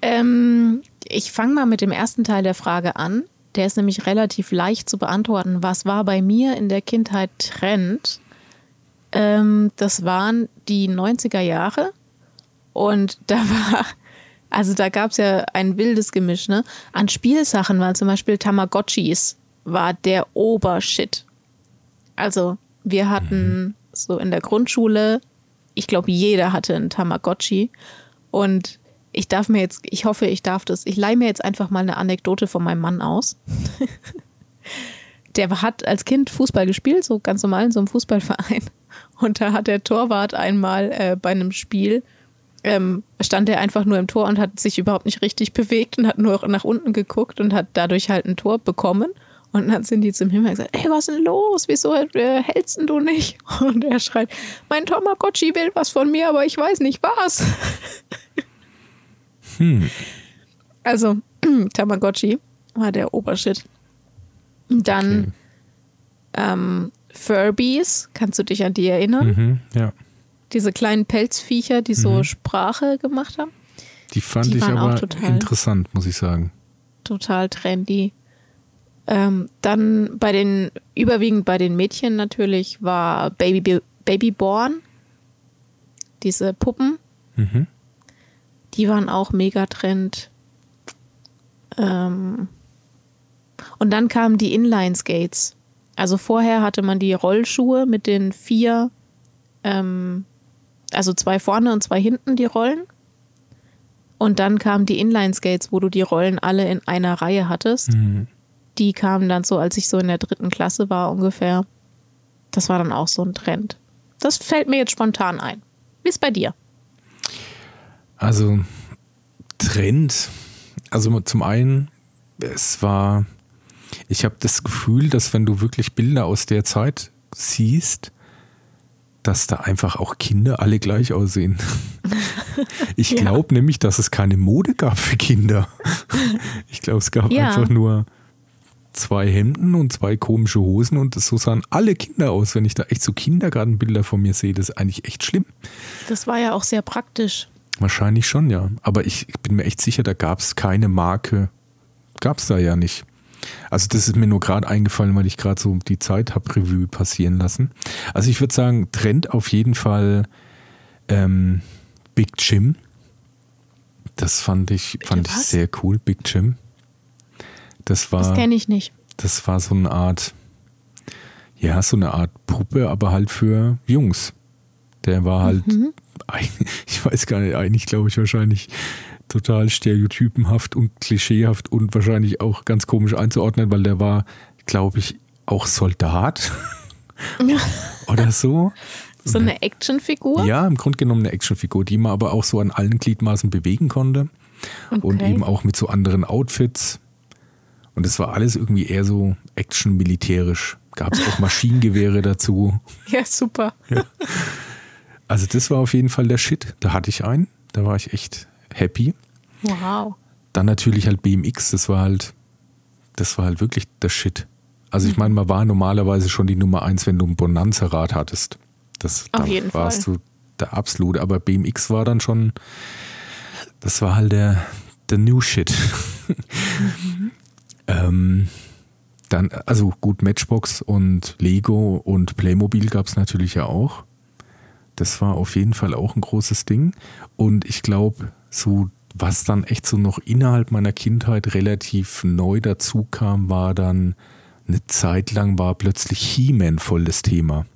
Ähm, ich fange mal mit dem ersten Teil der Frage an. Der ist nämlich relativ leicht zu beantworten. Was war bei mir in der Kindheit Trend? Ähm, das waren die 90er Jahre. Und da war, also da gab es ja ein wildes Gemisch, ne? An Spielsachen waren zum Beispiel Tamagotchis, war der Obershit. Also, wir hatten so in der Grundschule, ich glaube, jeder hatte einen Tamagotchi. Und ich darf mir jetzt, ich hoffe, ich darf das, ich leihe mir jetzt einfach mal eine Anekdote von meinem Mann aus. der hat als Kind Fußball gespielt, so ganz normal in so einem Fußballverein. Und da hat der Torwart einmal äh, bei einem Spiel, ähm, stand er einfach nur im Tor und hat sich überhaupt nicht richtig bewegt und hat nur nach unten geguckt und hat dadurch halt ein Tor bekommen. Und dann sind die zum Himmel gesagt, ey, was ist denn los? Wieso äh, hältst denn du nicht? Und er schreit, mein Tamagotchi will was von mir, aber ich weiß nicht was. Hm. Also, Tamagotchi war der Obershit. Dann ähm, Furbies, kannst du dich an die erinnern? Mhm, ja. Diese kleinen Pelzviecher, die so Sprache gemacht haben. Die fand Die ich waren auch aber total- interessant, muss ich sagen. Total trendy. Ähm, dann bei den, überwiegend bei den Mädchen natürlich war Baby, Babyborn. Diese Puppen. Mhm. Die waren auch mega Trend. Ähm und dann kamen die Inline-Skates. Also vorher hatte man die Rollschuhe mit den vier, ähm, also zwei vorne und zwei hinten die Rollen. Und dann kamen die Inline-Skates, wo du die Rollen alle in einer Reihe hattest. Mhm. Die kamen dann so, als ich so in der dritten Klasse war ungefähr. Das war dann auch so ein Trend. Das fällt mir jetzt spontan ein. Wie ist bei dir? Also Trend, also zum einen, es war, ich habe das Gefühl, dass wenn du wirklich Bilder aus der Zeit siehst, dass da einfach auch Kinder alle gleich aussehen. Ich Ja. glaube nämlich, dass es keine Mode gab für Kinder. Ich glaube, es gab Ja. einfach nur zwei Hemden und zwei komische Hosen und so sahen alle Kinder aus. Wenn ich da echt so Kindergartenbilder von mir sehe, das ist eigentlich echt schlimm. Das war ja auch sehr praktisch. Wahrscheinlich schon, ja. Aber ich, ich bin mir echt sicher, da gab es keine Marke. Gab es da ja nicht. Also das ist mir nur gerade eingefallen, weil ich gerade so die Zeit habe Revue passieren lassen. Also ich würde sagen, Trend auf jeden Fall ähm, Big Jim. Das fand ich, fand ich sehr cool, Big Jim. Das Das war, kenne ich nicht. das war so eine Art, ja, so eine Art Puppe, aber halt für Jungs. Der war halt, Mhm. ich weiß gar nicht, eigentlich glaube ich wahrscheinlich total stereotypenhaft und klischeehaft und wahrscheinlich auch ganz komisch einzuordnen, weil der war, glaube ich, auch Soldat oder so. So eine Actionfigur? Ja, im Grunde genommen eine Actionfigur, die man aber auch so an allen Gliedmaßen bewegen konnte und Okay. eben auch mit so anderen Outfits. Und es war alles irgendwie eher so action-militärisch. Gab es auch Maschinengewehre dazu. Ja, super. Also das war auf jeden Fall der Shit. Da hatte ich einen. Da war ich echt happy. Wow. Dann natürlich halt BMX. Das war halt, das war halt wirklich der Shit. Also ich meine, man war normalerweise schon die Nummer eins, wenn du ein Bonanza-Rad hattest. Das Auf jeden warst Fall. du der absolute. Aber BMX war dann schon, das war halt der, der New Shit. ähm, dann, also gut, Matchbox und Lego und Playmobil gab es natürlich ja auch. das war auf jeden Fall auch ein großes Ding. Und ich glaube, so was dann echt so noch innerhalb meiner Kindheit relativ neu dazu kam, war dann eine Zeit lang war plötzlich He-Man voll das Thema.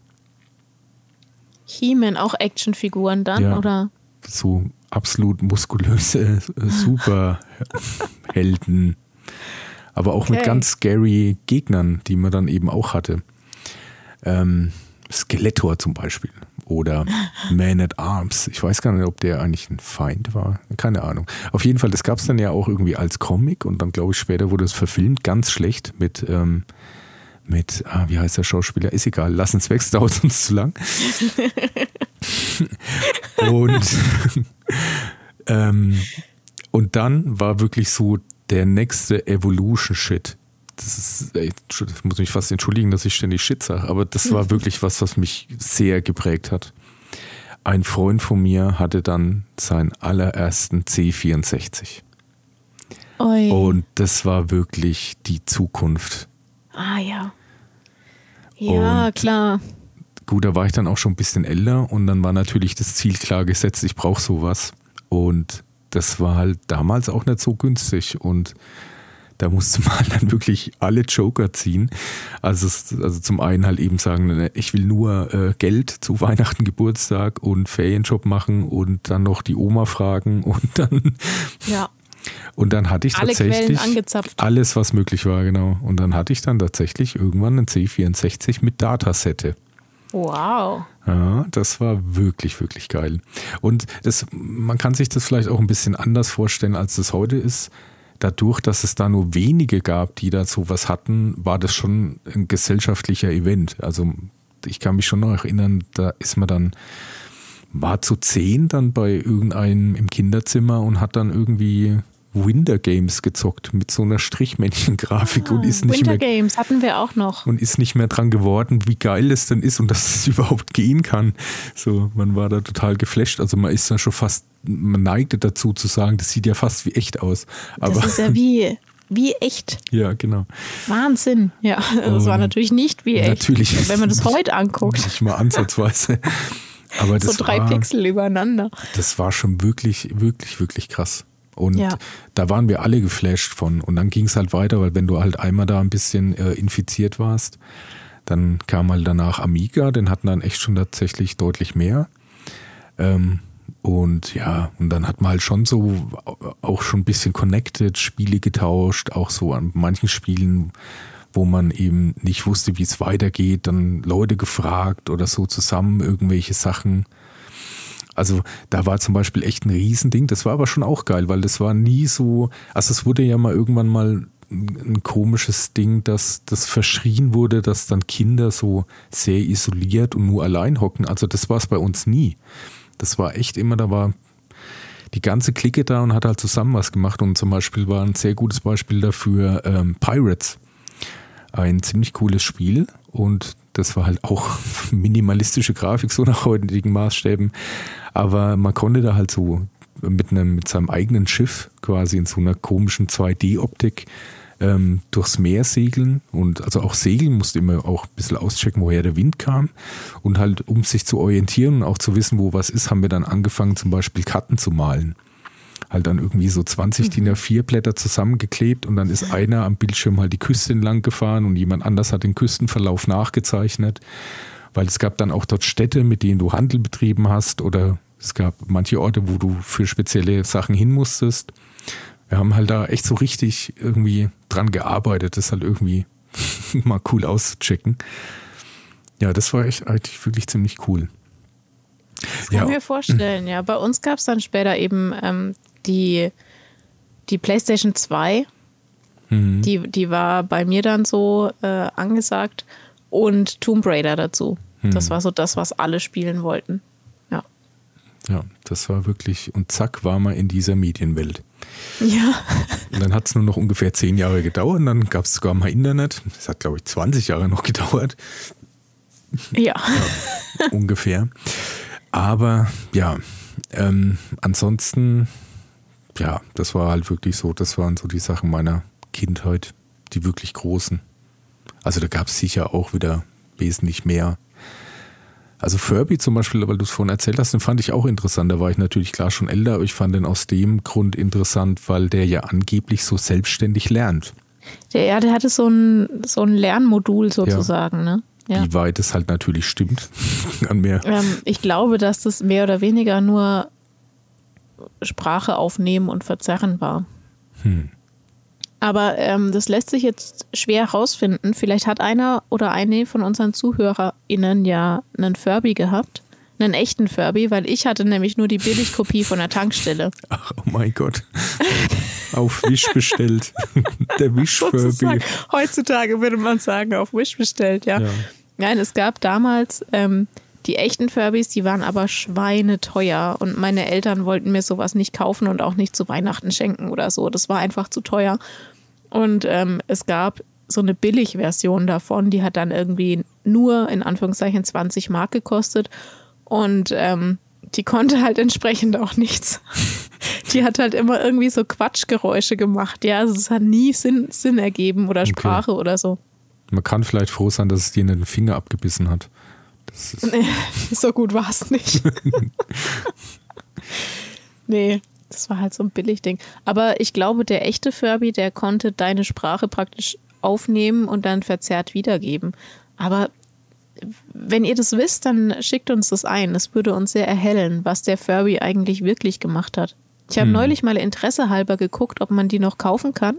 He-Man, auch Actionfiguren dann, ja, oder? So absolut muskulöse äh, Superhelden. Aber auch okay. mit ganz scary Gegnern, die man dann eben auch hatte. Ähm, Skeletor zum Beispiel oder Man at Arms. Ich weiß gar nicht, ob der eigentlich ein Feind war. Keine Ahnung. Auf jeden Fall, das gab es dann ja auch irgendwie als Comic und dann glaube ich später wurde es verfilmt, ganz schlecht mit, ähm, mit ah, wie heißt der Schauspieler? Ist egal, lass uns weg, es dauert sonst zu lang. und, ähm, und dann war wirklich so der nächste Evolution-Shit das ist, ey, ich muss mich fast entschuldigen, dass ich ständig Shit sage, aber das war wirklich was, was mich sehr geprägt hat. Ein Freund von mir hatte dann seinen allerersten C64. Oi. Und das war wirklich die Zukunft. Ah ja. Ja, und klar. Gut, da war ich dann auch schon ein bisschen älter und dann war natürlich das Ziel klar gesetzt, ich brauche sowas. Und das war halt damals auch nicht so günstig. Und da musste man dann wirklich alle Joker ziehen. Also, also zum einen halt eben sagen, ne, ich will nur äh, Geld zu Weihnachten, Geburtstag und Ferienjob machen und dann noch die Oma fragen und dann. Ja. Und dann hatte ich Alle tatsächlich alles, was möglich war, genau. Und dann hatte ich dann tatsächlich irgendwann einen C64 mit Datasette. Wow. Ja, das war wirklich, wirklich geil. Und das, man kann sich das vielleicht auch ein bisschen anders vorstellen, als es heute ist dadurch, dass es da nur wenige gab, die da sowas hatten, war das schon ein gesellschaftlicher Event. Also ich kann mich schon noch erinnern, da ist man dann, war zu zehn dann bei irgendeinem im Kinderzimmer und hat dann irgendwie Winter Games gezockt mit so einer Strichmännchen-Grafik ah, und ist nicht Winter mehr Games hatten wir auch noch und ist nicht mehr dran geworden, wie geil es denn ist und dass es überhaupt gehen kann. So, man war da total geflasht. Also man ist dann schon fast, man neigte dazu zu sagen, das sieht ja fast wie echt aus. Aber das ist ja wie wie echt. Ja, genau. Wahnsinn. Ja, das war natürlich nicht wie echt. Natürlich. Wenn man das heute anguckt. Nicht mal ansatzweise. Aber so drei war, Pixel übereinander. Das war schon wirklich, wirklich, wirklich krass. Und ja. da waren wir alle geflasht von. Und dann ging es halt weiter, weil wenn du halt einmal da ein bisschen äh, infiziert warst, dann kam halt danach Amiga, den hatten dann echt schon tatsächlich deutlich mehr. Ähm, und ja, und dann hat man halt schon so auch schon ein bisschen connected, Spiele getauscht, auch so an manchen Spielen, wo man eben nicht wusste, wie es weitergeht, dann Leute gefragt oder so zusammen irgendwelche Sachen also da war zum Beispiel echt ein Riesending. Das war aber schon auch geil, weil das war nie so, also es wurde ja mal irgendwann mal ein komisches Ding, dass das verschrien wurde, dass dann Kinder so sehr isoliert und nur allein hocken. Also das war es bei uns nie. Das war echt immer, da war die ganze Clique da und hat halt zusammen was gemacht. Und zum Beispiel war ein sehr gutes Beispiel dafür ähm, Pirates. Ein ziemlich cooles Spiel und das war halt auch minimalistische Grafik, so nach heutigen Maßstäben. Aber man konnte da halt so mit, einem, mit seinem eigenen Schiff quasi in so einer komischen 2D-Optik ähm, durchs Meer segeln und also auch segeln musste immer auch ein bisschen auschecken, woher der Wind kam und halt um sich zu orientieren und auch zu wissen, wo was ist, haben wir dann angefangen zum Beispiel Karten zu malen. Halt dann irgendwie so 20 mhm. DIN A4 Blätter zusammengeklebt und dann ist einer am Bildschirm halt die Küste entlang gefahren und jemand anders hat den Küstenverlauf nachgezeichnet, weil es gab dann auch dort Städte, mit denen du Handel betrieben hast oder es gab manche Orte, wo du für spezielle Sachen hin musstest. Wir haben halt da echt so richtig irgendwie dran gearbeitet, das halt irgendwie mal cool auszuchecken. Ja, das war echt eigentlich wirklich ziemlich cool. Das kann ja. ich mir vorstellen, ja. Bei uns gab es dann später eben ähm, die, die PlayStation 2. Mhm. Die, die war bei mir dann so äh, angesagt. Und Tomb Raider dazu. Mhm. Das war so das, was alle spielen wollten. Ja, das war wirklich, und zack, war man in dieser Medienwelt. Ja. Und dann hat es nur noch ungefähr zehn Jahre gedauert und dann gab es sogar mal Internet. Das hat, glaube ich, 20 Jahre noch gedauert. Ja. ja ungefähr. Aber ja, ähm, ansonsten, ja, das war halt wirklich so, das waren so die Sachen meiner Kindheit, die wirklich großen. Also da gab es sicher auch wieder wesentlich mehr Also Furby zum Beispiel, weil du es vorhin erzählt hast, den fand ich auch interessant. Da war ich natürlich klar schon älter, aber ich fand den aus dem Grund interessant, weil der ja angeblich so selbstständig lernt. Der, ja, der hatte so ein, so ein Lernmodul sozusagen, ja. ne? Ja. Wie weit es halt natürlich stimmt an mir. Ähm, ich glaube, dass das mehr oder weniger nur Sprache aufnehmen und verzerren war. Hm. Aber ähm, das lässt sich jetzt schwer herausfinden. Vielleicht hat einer oder eine von unseren ZuhörerInnen ja einen Furby gehabt. Einen echten Furby, weil ich hatte nämlich nur die Billigkopie von der Tankstelle. Ach, oh mein Gott. auf Wish bestellt. der Wish-Furby. Heutzutage würde man sagen, auf Wish bestellt, ja. ja. Nein, es gab damals ähm, die echten Furbys, die waren aber schweineteuer und meine Eltern wollten mir sowas nicht kaufen und auch nicht zu Weihnachten schenken oder so. Das war einfach zu teuer. Und ähm, es gab so eine Billigversion davon, die hat dann irgendwie nur in Anführungszeichen 20 Mark gekostet und ähm, die konnte halt entsprechend auch nichts. Die hat halt immer irgendwie so Quatschgeräusche gemacht. Ja, also es hat nie Sinn, Sinn ergeben oder Sprache okay. oder so. Man kann vielleicht froh sein, dass es dir in den Finger abgebissen hat. Nee, so gut war es nicht. nee, das war halt so ein Billigding. Aber ich glaube, der echte Furby, der konnte deine Sprache praktisch aufnehmen und dann verzerrt wiedergeben. Aber wenn ihr das wisst, dann schickt uns das ein. Es würde uns sehr erhellen, was der Furby eigentlich wirklich gemacht hat. Ich habe hm. neulich mal Interesse halber geguckt, ob man die noch kaufen kann.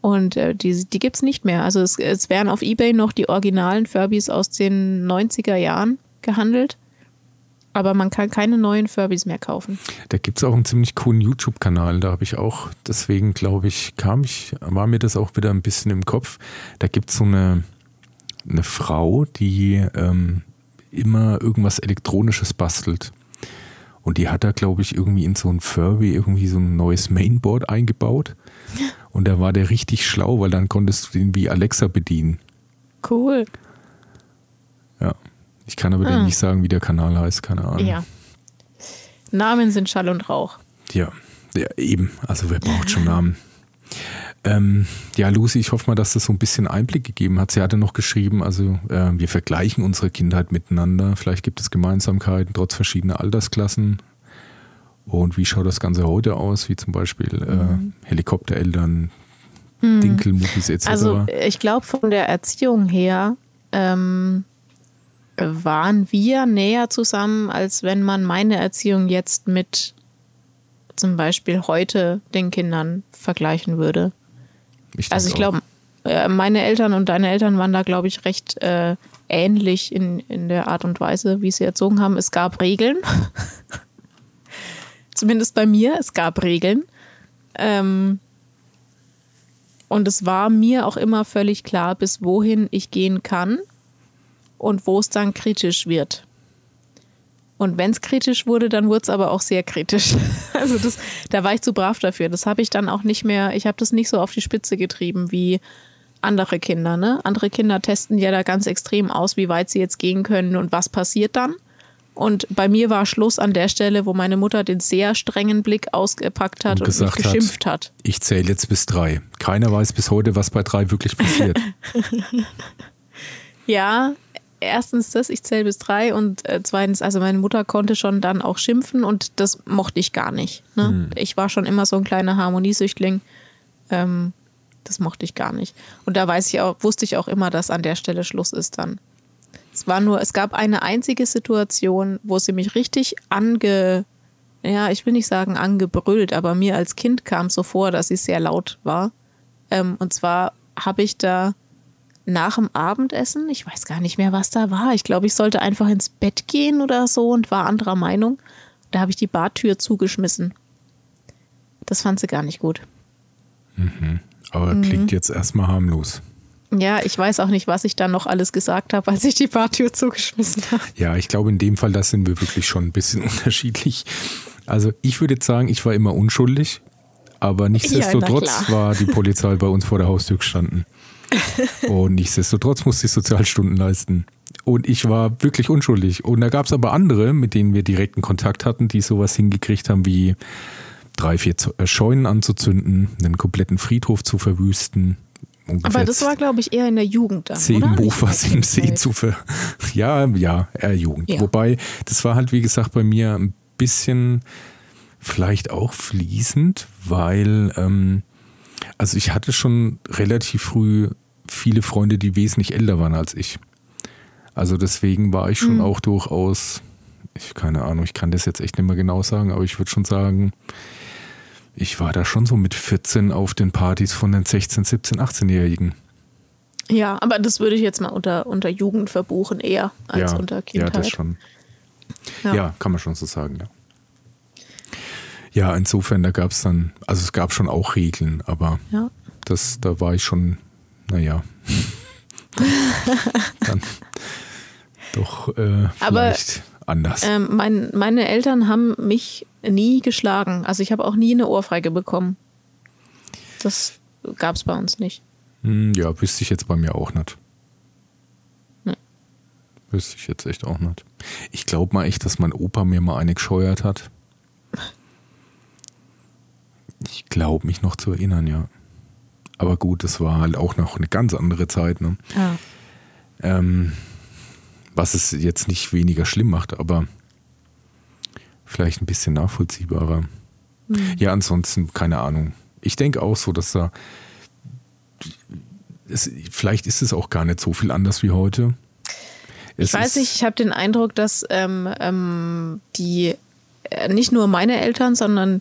Und äh, die, die gibt es nicht mehr. Also es, es werden auf Ebay noch die originalen Furbies aus den 90er Jahren gehandelt. Aber man kann keine neuen Furbies mehr kaufen. Da gibt es auch einen ziemlich coolen YouTube-Kanal. Da habe ich auch, deswegen glaube ich, kam ich, war mir das auch wieder ein bisschen im Kopf. Da gibt es so eine, eine Frau, die ähm, immer irgendwas Elektronisches bastelt. Und die hat da, glaube ich, irgendwie in so ein Furby irgendwie so ein neues Mainboard eingebaut. Und da war der richtig schlau, weil dann konntest du den wie Alexa bedienen. Cool. Ja. Ich kann aber ah. nicht sagen, wie der Kanal heißt, keine Ahnung. Ja. Namen sind Schall und Rauch. Ja, ja eben. Also wer braucht schon Namen? Ähm, ja, Lucy, ich hoffe mal, dass das so ein bisschen Einblick gegeben hat. Sie hatte noch geschrieben, also äh, wir vergleichen unsere Kindheit miteinander. Vielleicht gibt es Gemeinsamkeiten trotz verschiedener Altersklassen. Und wie schaut das Ganze heute aus, wie zum Beispiel äh, mhm. Helikoptereltern, mhm. Dinkelmutis etc.? Also ich glaube, von der Erziehung her ähm, waren wir näher zusammen, als wenn man meine Erziehung jetzt mit zum Beispiel heute den Kindern vergleichen würde. Ich also ich glaube, äh, meine Eltern und deine Eltern waren da, glaube ich, recht äh, ähnlich in, in der Art und Weise, wie sie erzogen haben. Es gab Regeln. Zumindest bei mir, es gab Regeln. Ähm, und es war mir auch immer völlig klar, bis wohin ich gehen kann und wo es dann kritisch wird. Und wenn es kritisch wurde, dann wurde es aber auch sehr kritisch. Also das, da war ich zu brav dafür. Das habe ich dann auch nicht mehr, ich habe das nicht so auf die Spitze getrieben wie andere Kinder. Ne? Andere Kinder testen ja da ganz extrem aus, wie weit sie jetzt gehen können und was passiert dann. Und bei mir war Schluss an der Stelle, wo meine Mutter den sehr strengen Blick ausgepackt hat und, und mich geschimpft hat. hat. Ich zähle jetzt bis drei. Keiner weiß bis heute, was bei drei wirklich passiert. ja, erstens das, ich zähle bis drei und äh, zweitens, also meine Mutter konnte schon dann auch schimpfen und das mochte ich gar nicht. Ne? Hm. Ich war schon immer so ein kleiner Harmoniesüchtling. Ähm, das mochte ich gar nicht. Und da weiß ich auch, wusste ich auch immer, dass an der Stelle Schluss ist dann. Es war nur, es gab eine einzige Situation, wo sie mich richtig ange, ja, ich will nicht sagen angebrüllt, aber mir als Kind kam so vor, dass sie sehr laut war. Ähm, und zwar habe ich da nach dem Abendessen, ich weiß gar nicht mehr, was da war. Ich glaube, ich sollte einfach ins Bett gehen oder so und war anderer Meinung. Da habe ich die Badtür zugeschmissen. Das fand sie gar nicht gut. Mhm. Aber mhm. klingt jetzt erstmal harmlos. Ja, ich weiß auch nicht, was ich dann noch alles gesagt habe, als ich die Bartür zugeschmissen habe. Ja, ich glaube, in dem Fall, da sind wir wirklich schon ein bisschen unterschiedlich. Also ich würde jetzt sagen, ich war immer unschuldig, aber nichtsdestotrotz ja, war die Polizei bei uns vor der Haustür gestanden. Und nichtsdestotrotz musste ich Sozialstunden leisten. Und ich war wirklich unschuldig. Und da gab es aber andere, mit denen wir direkten Kontakt hatten, die sowas hingekriegt haben wie drei, vier Scheunen anzuzünden, einen kompletten Friedhof zu verwüsten, Aber das war, glaube ich, eher in der Jugend dann. Zehn Mofas im See zu ver. Ja, ja, eher Jugend. Ja. Wobei, das war halt, wie gesagt, bei mir ein bisschen vielleicht auch fließend, weil, ähm, also ich hatte schon relativ früh viele Freunde, die wesentlich älter waren als ich. Also deswegen war ich schon mhm. auch durchaus, ich keine Ahnung, ich kann das jetzt echt nicht mehr genau sagen, aber ich würde schon sagen, ich war da schon so mit 14 auf den Partys von den 16, 17, 18-Jährigen. Ja, aber das würde ich jetzt mal unter, unter Jugend verbuchen, eher als ja, unter Kindheit. Ja, das schon. Ja. ja, kann man schon so sagen, ja. Ja, insofern, da gab es dann, also es gab schon auch Regeln, aber ja. das, da war ich schon, naja, dann doch äh, vielleicht aber, anders. Ähm, mein, meine Eltern haben mich nie geschlagen. Also ich habe auch nie eine Ohrfeige bekommen. Das gab es bei uns nicht. Hm, ja, wüsste ich jetzt bei mir auch nicht. Nee. Wüsste ich jetzt echt auch nicht. Ich glaube mal echt, dass mein Opa mir mal eine gescheuert hat. Ich glaube mich noch zu erinnern, ja. Aber gut, das war halt auch noch eine ganz andere Zeit. Ne? Ja. Ähm, was es jetzt nicht weniger schlimm macht, aber vielleicht ein bisschen nachvollziehbarer. Mhm. Ja, ansonsten keine Ahnung. Ich denke auch so, dass da es, vielleicht ist es auch gar nicht so viel anders wie heute. Es ich weiß nicht, ich habe den Eindruck, dass ähm, ähm, die äh, nicht nur meine Eltern, sondern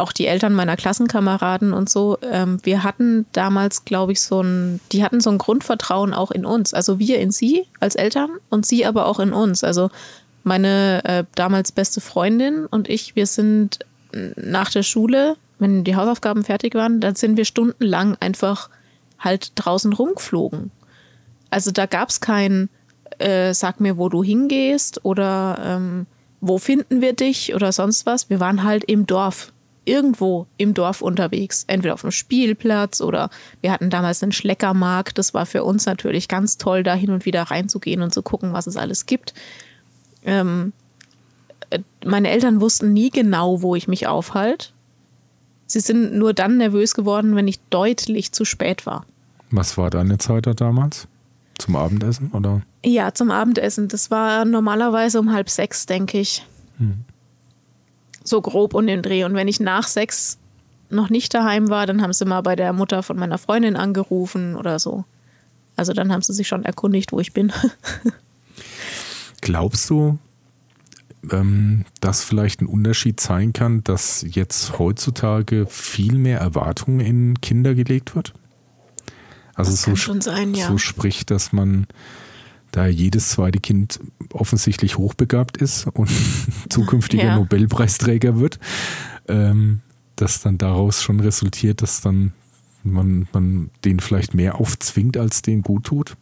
auch die Eltern meiner Klassenkameraden und so, ähm, wir hatten damals, glaube ich, so ein, die hatten so ein Grundvertrauen auch in uns. Also wir in sie als Eltern und sie aber auch in uns. Also meine äh, damals beste Freundin und ich, wir sind nach der Schule, wenn die Hausaufgaben fertig waren, dann sind wir stundenlang einfach halt draußen rumgeflogen. Also da gab es kein, äh, sag mir, wo du hingehst oder ähm, wo finden wir dich oder sonst was. Wir waren halt im Dorf, irgendwo im Dorf unterwegs, entweder auf einem Spielplatz oder wir hatten damals einen Schleckermarkt. Das war für uns natürlich ganz toll, da hin und wieder reinzugehen und zu gucken, was es alles gibt. Ähm, äh, meine Eltern wussten nie genau, wo ich mich aufhalte. Sie sind nur dann nervös geworden, wenn ich deutlich zu spät war. Was war deine Zeit da damals? Zum Abendessen oder? Ja, zum Abendessen. Das war normalerweise um halb sechs, denke ich. Hm. So grob und im Dreh. Und wenn ich nach sechs noch nicht daheim war, dann haben sie mal bei der Mutter von meiner Freundin angerufen oder so. Also dann haben sie sich schon erkundigt, wo ich bin. Glaubst du, ähm, dass vielleicht ein Unterschied sein kann, dass jetzt heutzutage viel mehr Erwartungen in Kinder gelegt wird? Also das so, schon sein, ja. so spricht, dass man da jedes zweite Kind offensichtlich hochbegabt ist und zukünftiger ja. Nobelpreisträger wird, ähm, dass dann daraus schon resultiert, dass dann man, man den vielleicht mehr aufzwingt, als den gut tut?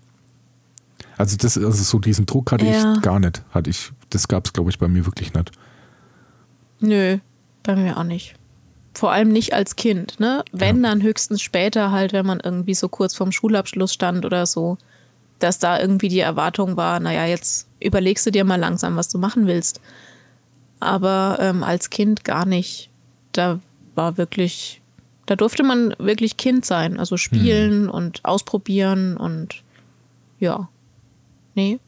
Also das, also so diesen Druck hatte ja. ich gar nicht. Hatte ich, das gab es, glaube ich, bei mir wirklich nicht. Nö, bei mir auch nicht. Vor allem nicht als Kind, ne? Wenn ja. dann höchstens später halt, wenn man irgendwie so kurz vorm Schulabschluss stand oder so, dass da irgendwie die Erwartung war, naja, jetzt überlegst du dir mal langsam, was du machen willst. Aber ähm, als Kind gar nicht. Da war wirklich, da durfte man wirklich Kind sein, also spielen mhm. und ausprobieren und ja nee.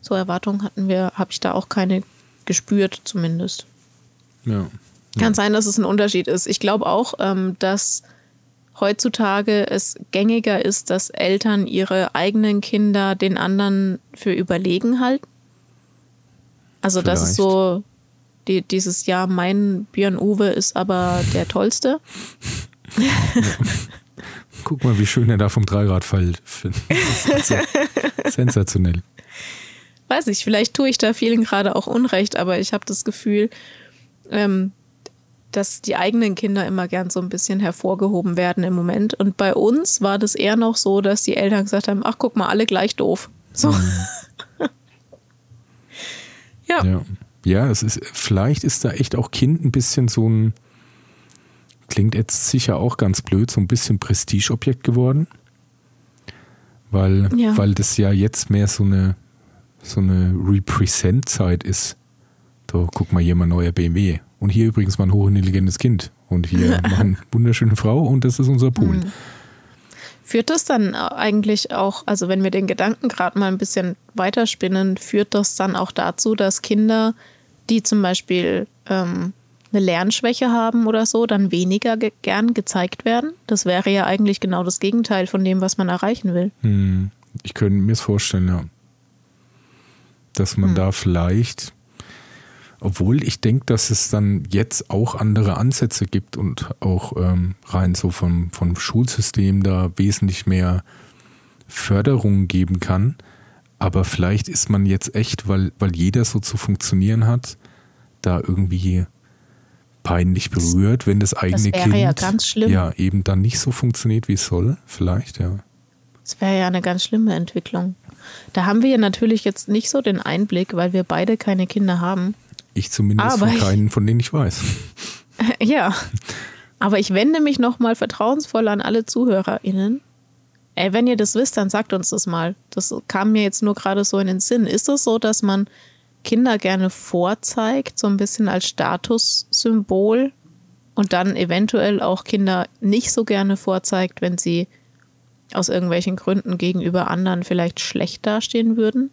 So Erwartungen hatten wir, habe ich da auch keine gespürt, zumindest. Ja. Kann sein, dass es ein Unterschied ist. Ich glaube auch, ähm, dass heutzutage es gängiger ist, dass Eltern ihre eigenen Kinder den anderen für überlegen halten. Also Vielleicht. das ist so die, dieses Jahr, mein Björn Uwe ist aber der Tollste. Guck mal, wie schön er da vom Dreirad fällt. Also sensationell. Weiß ich, vielleicht tue ich da vielen gerade auch Unrecht, aber ich habe das Gefühl, ähm, dass die eigenen Kinder immer gern so ein bisschen hervorgehoben werden im Moment. Und bei uns war das eher noch so, dass die Eltern gesagt haben: Ach, guck mal, alle gleich doof. So. Mhm. ja. ja. Ja, es ist, vielleicht ist da echt auch Kind ein bisschen so ein klingt jetzt sicher auch ganz blöd, so ein bisschen Prestigeobjekt geworden. Weil, ja. weil das ja jetzt mehr so eine, so eine Represent-Zeit ist. Da guck mal hier mal neuer BMW. Und hier übrigens mal ein hochintelligentes Kind. Und hier mal eine wunderschöne Frau und das ist unser Pool. Mhm. Führt das dann eigentlich auch, also wenn wir den Gedanken gerade mal ein bisschen weiterspinnen, führt das dann auch dazu, dass Kinder, die zum Beispiel ähm, eine Lernschwäche haben oder so, dann weniger ge gern gezeigt werden? Das wäre ja eigentlich genau das Gegenteil von dem, was man erreichen will. Hm, ich könnte mir es vorstellen, ja. Dass man hm. da vielleicht, obwohl ich denke, dass es dann jetzt auch andere Ansätze gibt und auch ähm, rein so vom, vom Schulsystem da wesentlich mehr Förderung geben kann. Aber vielleicht ist man jetzt echt, weil, weil jeder so zu funktionieren hat, da irgendwie peinlich berührt, wenn das eigene das Kind ja, ganz schlimm. ja eben dann nicht so funktioniert, wie es soll. Vielleicht, ja. Das wäre ja eine ganz schlimme Entwicklung. Da haben wir natürlich jetzt nicht so den Einblick, weil wir beide keine Kinder haben. Ich zumindest Aber von keinen, von denen ich weiß. ja. Aber ich wende mich nochmal vertrauensvoll an alle ZuhörerInnen. Ey, wenn ihr das wisst, dann sagt uns das mal. Das kam mir jetzt nur gerade so in den Sinn. Ist es so, dass man Kinder gerne vorzeigt, so ein bisschen als Statussymbol und dann eventuell auch Kinder nicht so gerne vorzeigt, wenn sie aus irgendwelchen Gründen gegenüber anderen vielleicht schlecht dastehen würden?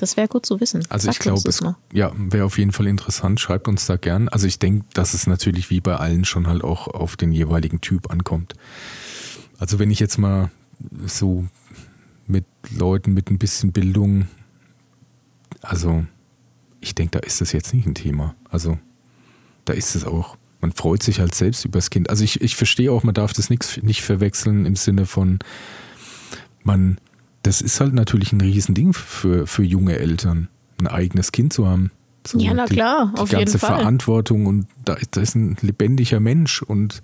Das wäre gut zu wissen. Also Sagt ich glaube, es ja, wäre auf jeden Fall interessant. Schreibt uns da gern. Also ich denke, dass es natürlich wie bei allen schon halt auch auf den jeweiligen Typ ankommt. Also wenn ich jetzt mal so mit Leuten mit ein bisschen Bildung also ich denke, da ist das jetzt nicht ein Thema. Also da ist es auch. Man freut sich halt selbst über das Kind. Also ich, ich verstehe auch, man darf das nix, nicht verwechseln im Sinne von, man, das ist halt natürlich ein Riesending für, für junge Eltern, ein eigenes Kind zu haben. So ja, na klar, die, auf die ganze jeden Fall. Verantwortung und da, da ist ein lebendiger Mensch und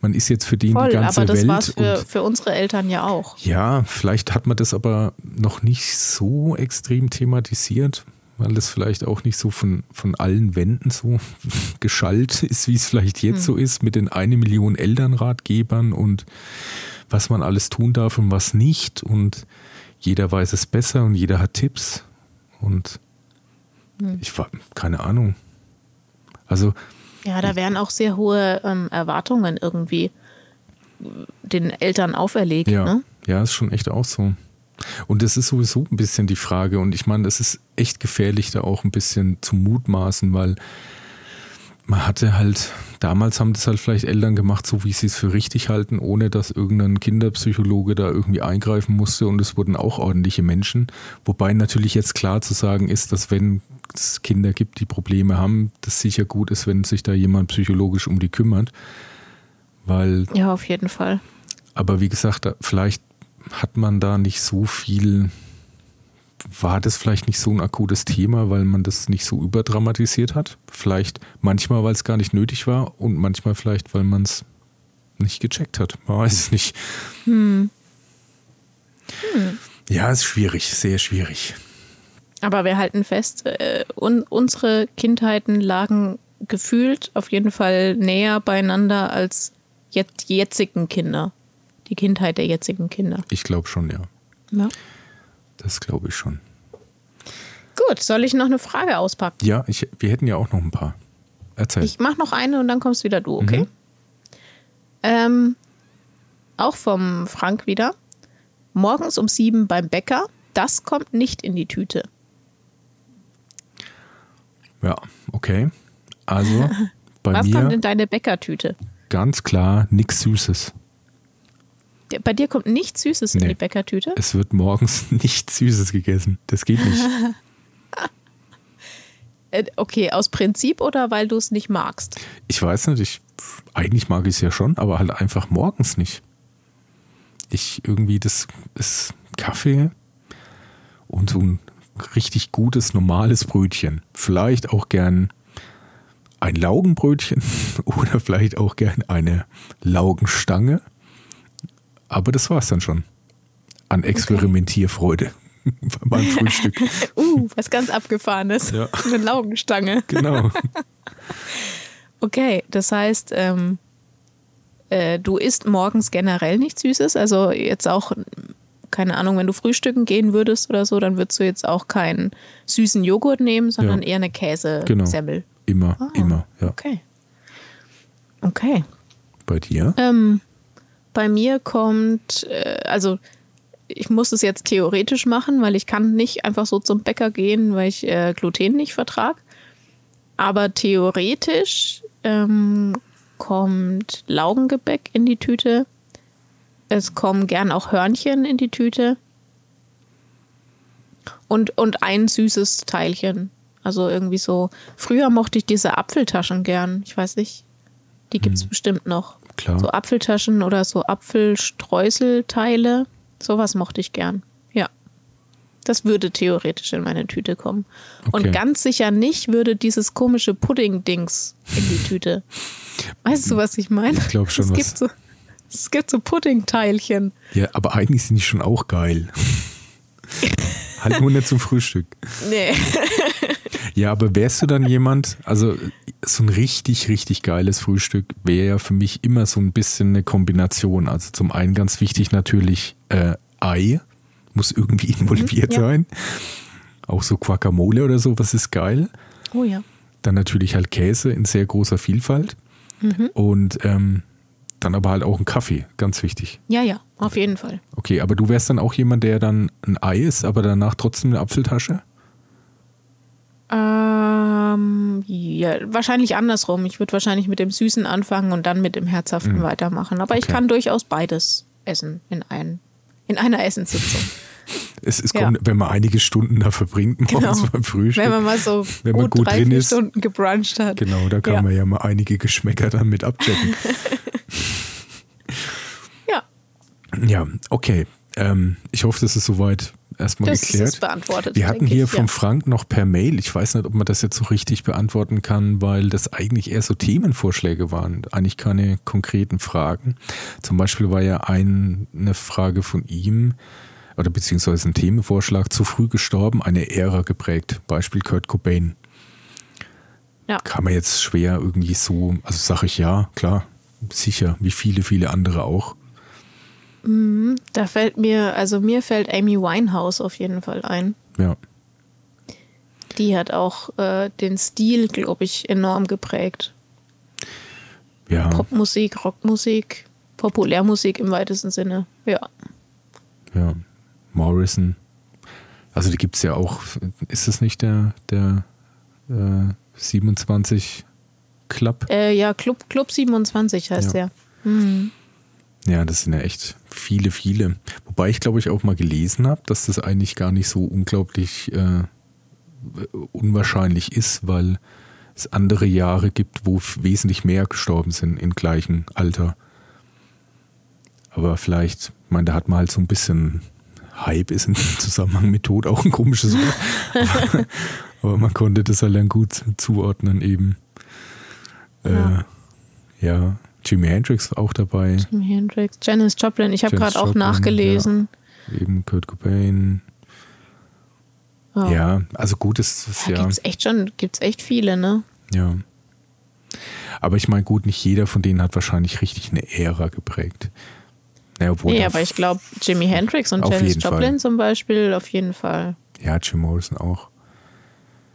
man ist jetzt für den Voll, die ganze aber das Welt. war's für, für unsere Eltern ja auch. Ja, vielleicht hat man das aber noch nicht so extrem thematisiert, weil das vielleicht auch nicht so von, von allen Wänden so geschallt ist, wie es vielleicht jetzt hm. so ist, mit den eine Million Elternratgebern und was man alles tun darf und was nicht. Und jeder weiß es besser und jeder hat Tipps. Und hm. ich war, keine Ahnung. Also. Ja, da werden auch sehr hohe ähm, Erwartungen irgendwie den Eltern auferlegt. Ja, ne? ja, ist schon echt auch so. Und das ist sowieso ein bisschen die Frage. Und ich meine, das ist echt gefährlich, da auch ein bisschen zu mutmaßen, weil man hatte halt, damals haben das halt vielleicht Eltern gemacht, so wie sie es für richtig halten, ohne dass irgendein Kinderpsychologe da irgendwie eingreifen musste. Und es wurden auch ordentliche Menschen. Wobei natürlich jetzt klar zu sagen ist, dass wenn es Kinder gibt, die Probleme haben, das sicher gut ist, wenn sich da jemand psychologisch um die kümmert. Weil. Ja, auf jeden Fall. Aber wie gesagt, vielleicht hat man da nicht so viel, war das vielleicht nicht so ein akutes Thema, weil man das nicht so überdramatisiert hat? Vielleicht manchmal, weil es gar nicht nötig war und manchmal vielleicht, weil man es nicht gecheckt hat. Man weiß es nicht. Hm. Hm. Ja, ist schwierig, sehr schwierig. Aber wir halten fest, äh, un unsere Kindheiten lagen gefühlt auf jeden Fall näher beieinander als jetzt jetzigen Kinder die Kindheit der jetzigen Kinder. Ich glaube schon, ja. Ja. Das glaube ich schon. Gut, soll ich noch eine Frage auspacken? Ja, ich, wir hätten ja auch noch ein paar. Erzähl. Ich mache noch eine und dann kommst wieder du, okay? Mhm. Ähm, auch vom Frank wieder. Morgens um sieben beim Bäcker, das kommt nicht in die Tüte. Ja, okay. Also bei Was mir. kommt in deine Bäckertüte? Ganz klar, nichts Süßes. Bei dir kommt nichts Süßes nee. in die Bäckertüte? Es wird morgens nichts Süßes gegessen. Das geht nicht. Äh, okay, aus Prinzip oder weil du es nicht magst? Ich weiß nicht, ich, eigentlich mag ich es ja schon, aber halt einfach morgens nicht. Ich irgendwie, das ist Kaffee und so ein richtig gutes, normales Brötchen. Vielleicht auch gern ein Laugenbrötchen oder vielleicht auch gern eine Laugenstange aber das war es dann schon. An Experimentierfreude okay. beim Frühstück. uh, was ganz Abgefahrenes. Ja. Eine Laugenstange. Genau. okay, das heißt, ähm, äh, du isst morgens generell nichts Süßes. Also jetzt auch, keine Ahnung, wenn du frühstücken gehen würdest oder so, dann würdest du jetzt auch keinen süßen Joghurt nehmen, sondern ja. eher eine Käsesemmel. Genau. Immer, ah, immer, ja. Okay. Okay. Bei dir? Ähm, Bei mir kommt, äh, also ich muss es jetzt theoretisch machen, weil ich kann nicht einfach so zum Bäcker gehen, weil ich äh, Gluten nicht vertrage. Aber theoretisch ähm, kommt Laugengebäck in die Tüte. Es kommen gern auch Hörnchen in die Tüte. Und, und ein süßes Teilchen. Also irgendwie so. Früher mochte ich diese Apfeltaschen gern. Ich weiß nicht. Die gibt es hm. bestimmt noch. Klar. So Apfeltaschen oder so Apfelstreuselteile. Sowas mochte ich gern. Ja. Das würde theoretisch in meine Tüte kommen. Okay. Und ganz sicher nicht würde dieses komische Pudding-Dings in die Tüte. Weißt du, was ich meine? Ich glaube schon. Es was. gibt so, es gibt so Pudding-Teilchen. Ja, aber eigentlich sind die schon auch geil. halt nur nicht zum Frühstück. Nee. Ja, aber wärst du dann jemand, also so ein richtig, richtig geiles Frühstück wäre ja für mich immer so ein bisschen eine Kombination. Also zum einen ganz wichtig natürlich äh, Ei, muss irgendwie involviert mhm, ja. sein. Auch so Guacamole oder so, was ist geil. Oh ja. Dann natürlich halt Käse in sehr großer Vielfalt. Mhm. Und ähm, dann aber halt auch ein Kaffee, ganz wichtig. Ja, ja, auf jeden Fall. Okay, aber du wärst dann auch jemand, der dann ein Ei isst, aber danach trotzdem eine Apfeltasche? Ähm, ja, wahrscheinlich andersrum. Ich würde wahrscheinlich mit dem Süßen anfangen und dann mit dem Herzhaften mhm. weitermachen. Aber okay. ich kann durchaus beides essen in, ein, in einer Essenssitzung. Es, es kommt, wenn man einige Stunden da verbringt morgens genau. beim Frühstück. Wenn man mal so wenn man gut, gut drei, drin ist. Stunden gebruncht hat. Genau, da kann ja. man ja mal einige Geschmäcker dann mit abchecken. ja. Ja, okay. Ähm, ich hoffe, das ist soweit erstmal das geklärt. Ist beantwortet, Wir hatten hier ich, von ja. Frank noch per Mail, ich weiß nicht, ob man das jetzt so richtig beantworten kann, weil das eigentlich eher so Themenvorschläge waren, eigentlich keine konkreten Fragen. Zum Beispiel war ja ein, eine Frage von ihm, oder beziehungsweise ein Themenvorschlag, zu früh gestorben, eine Ära geprägt. Beispiel Kurt Cobain. Ja. Kann man jetzt schwer irgendwie so, also sage ich ja, klar, sicher, wie viele, viele andere auch. Mhm, da fällt mir, also mir fällt Amy Winehouse auf jeden Fall ein. Ja. Die hat auch äh, den Stil, glaube ich, enorm geprägt. Ja. Popmusik, Rockmusik, Populärmusik im weitesten Sinne, ja. Ja. Morrison. Also die gibt es ja auch, ist das nicht der, der äh, 27 Club? Äh, ja, Club, Club 27 heißt ja. der. Mhm. Ja, das sind ja echt viele, viele. Wobei ich glaube ich auch mal gelesen habe, dass das eigentlich gar nicht so unglaublich äh, unwahrscheinlich ist, weil es andere Jahre gibt, wo wesentlich mehr gestorben sind im gleichen Alter. Aber vielleicht, ich meine, da hat man halt so ein bisschen Hype ist im Zusammenhang mit Tod auch ein komisches Wort. aber, aber, man konnte das halt dann gut zuordnen eben. Äh, ja. Jimi Hendrix auch dabei. Jimi Hendrix, Janis Joplin. Ich habe gerade auch nachgelesen. Ja. Eben Kurt Cobain. Oh. Ja, also gut ist es ja. ja. Gibt's echt schon, gibt's echt viele, ne? Ja. Aber ich meine, gut, nicht jeder von denen hat wahrscheinlich richtig eine Ära geprägt. Ja, nee, aber ich glaube, Jimi Hendrix und Janis Joplin Fall. zum Beispiel auf jeden Fall. Ja, Jim Morrison auch.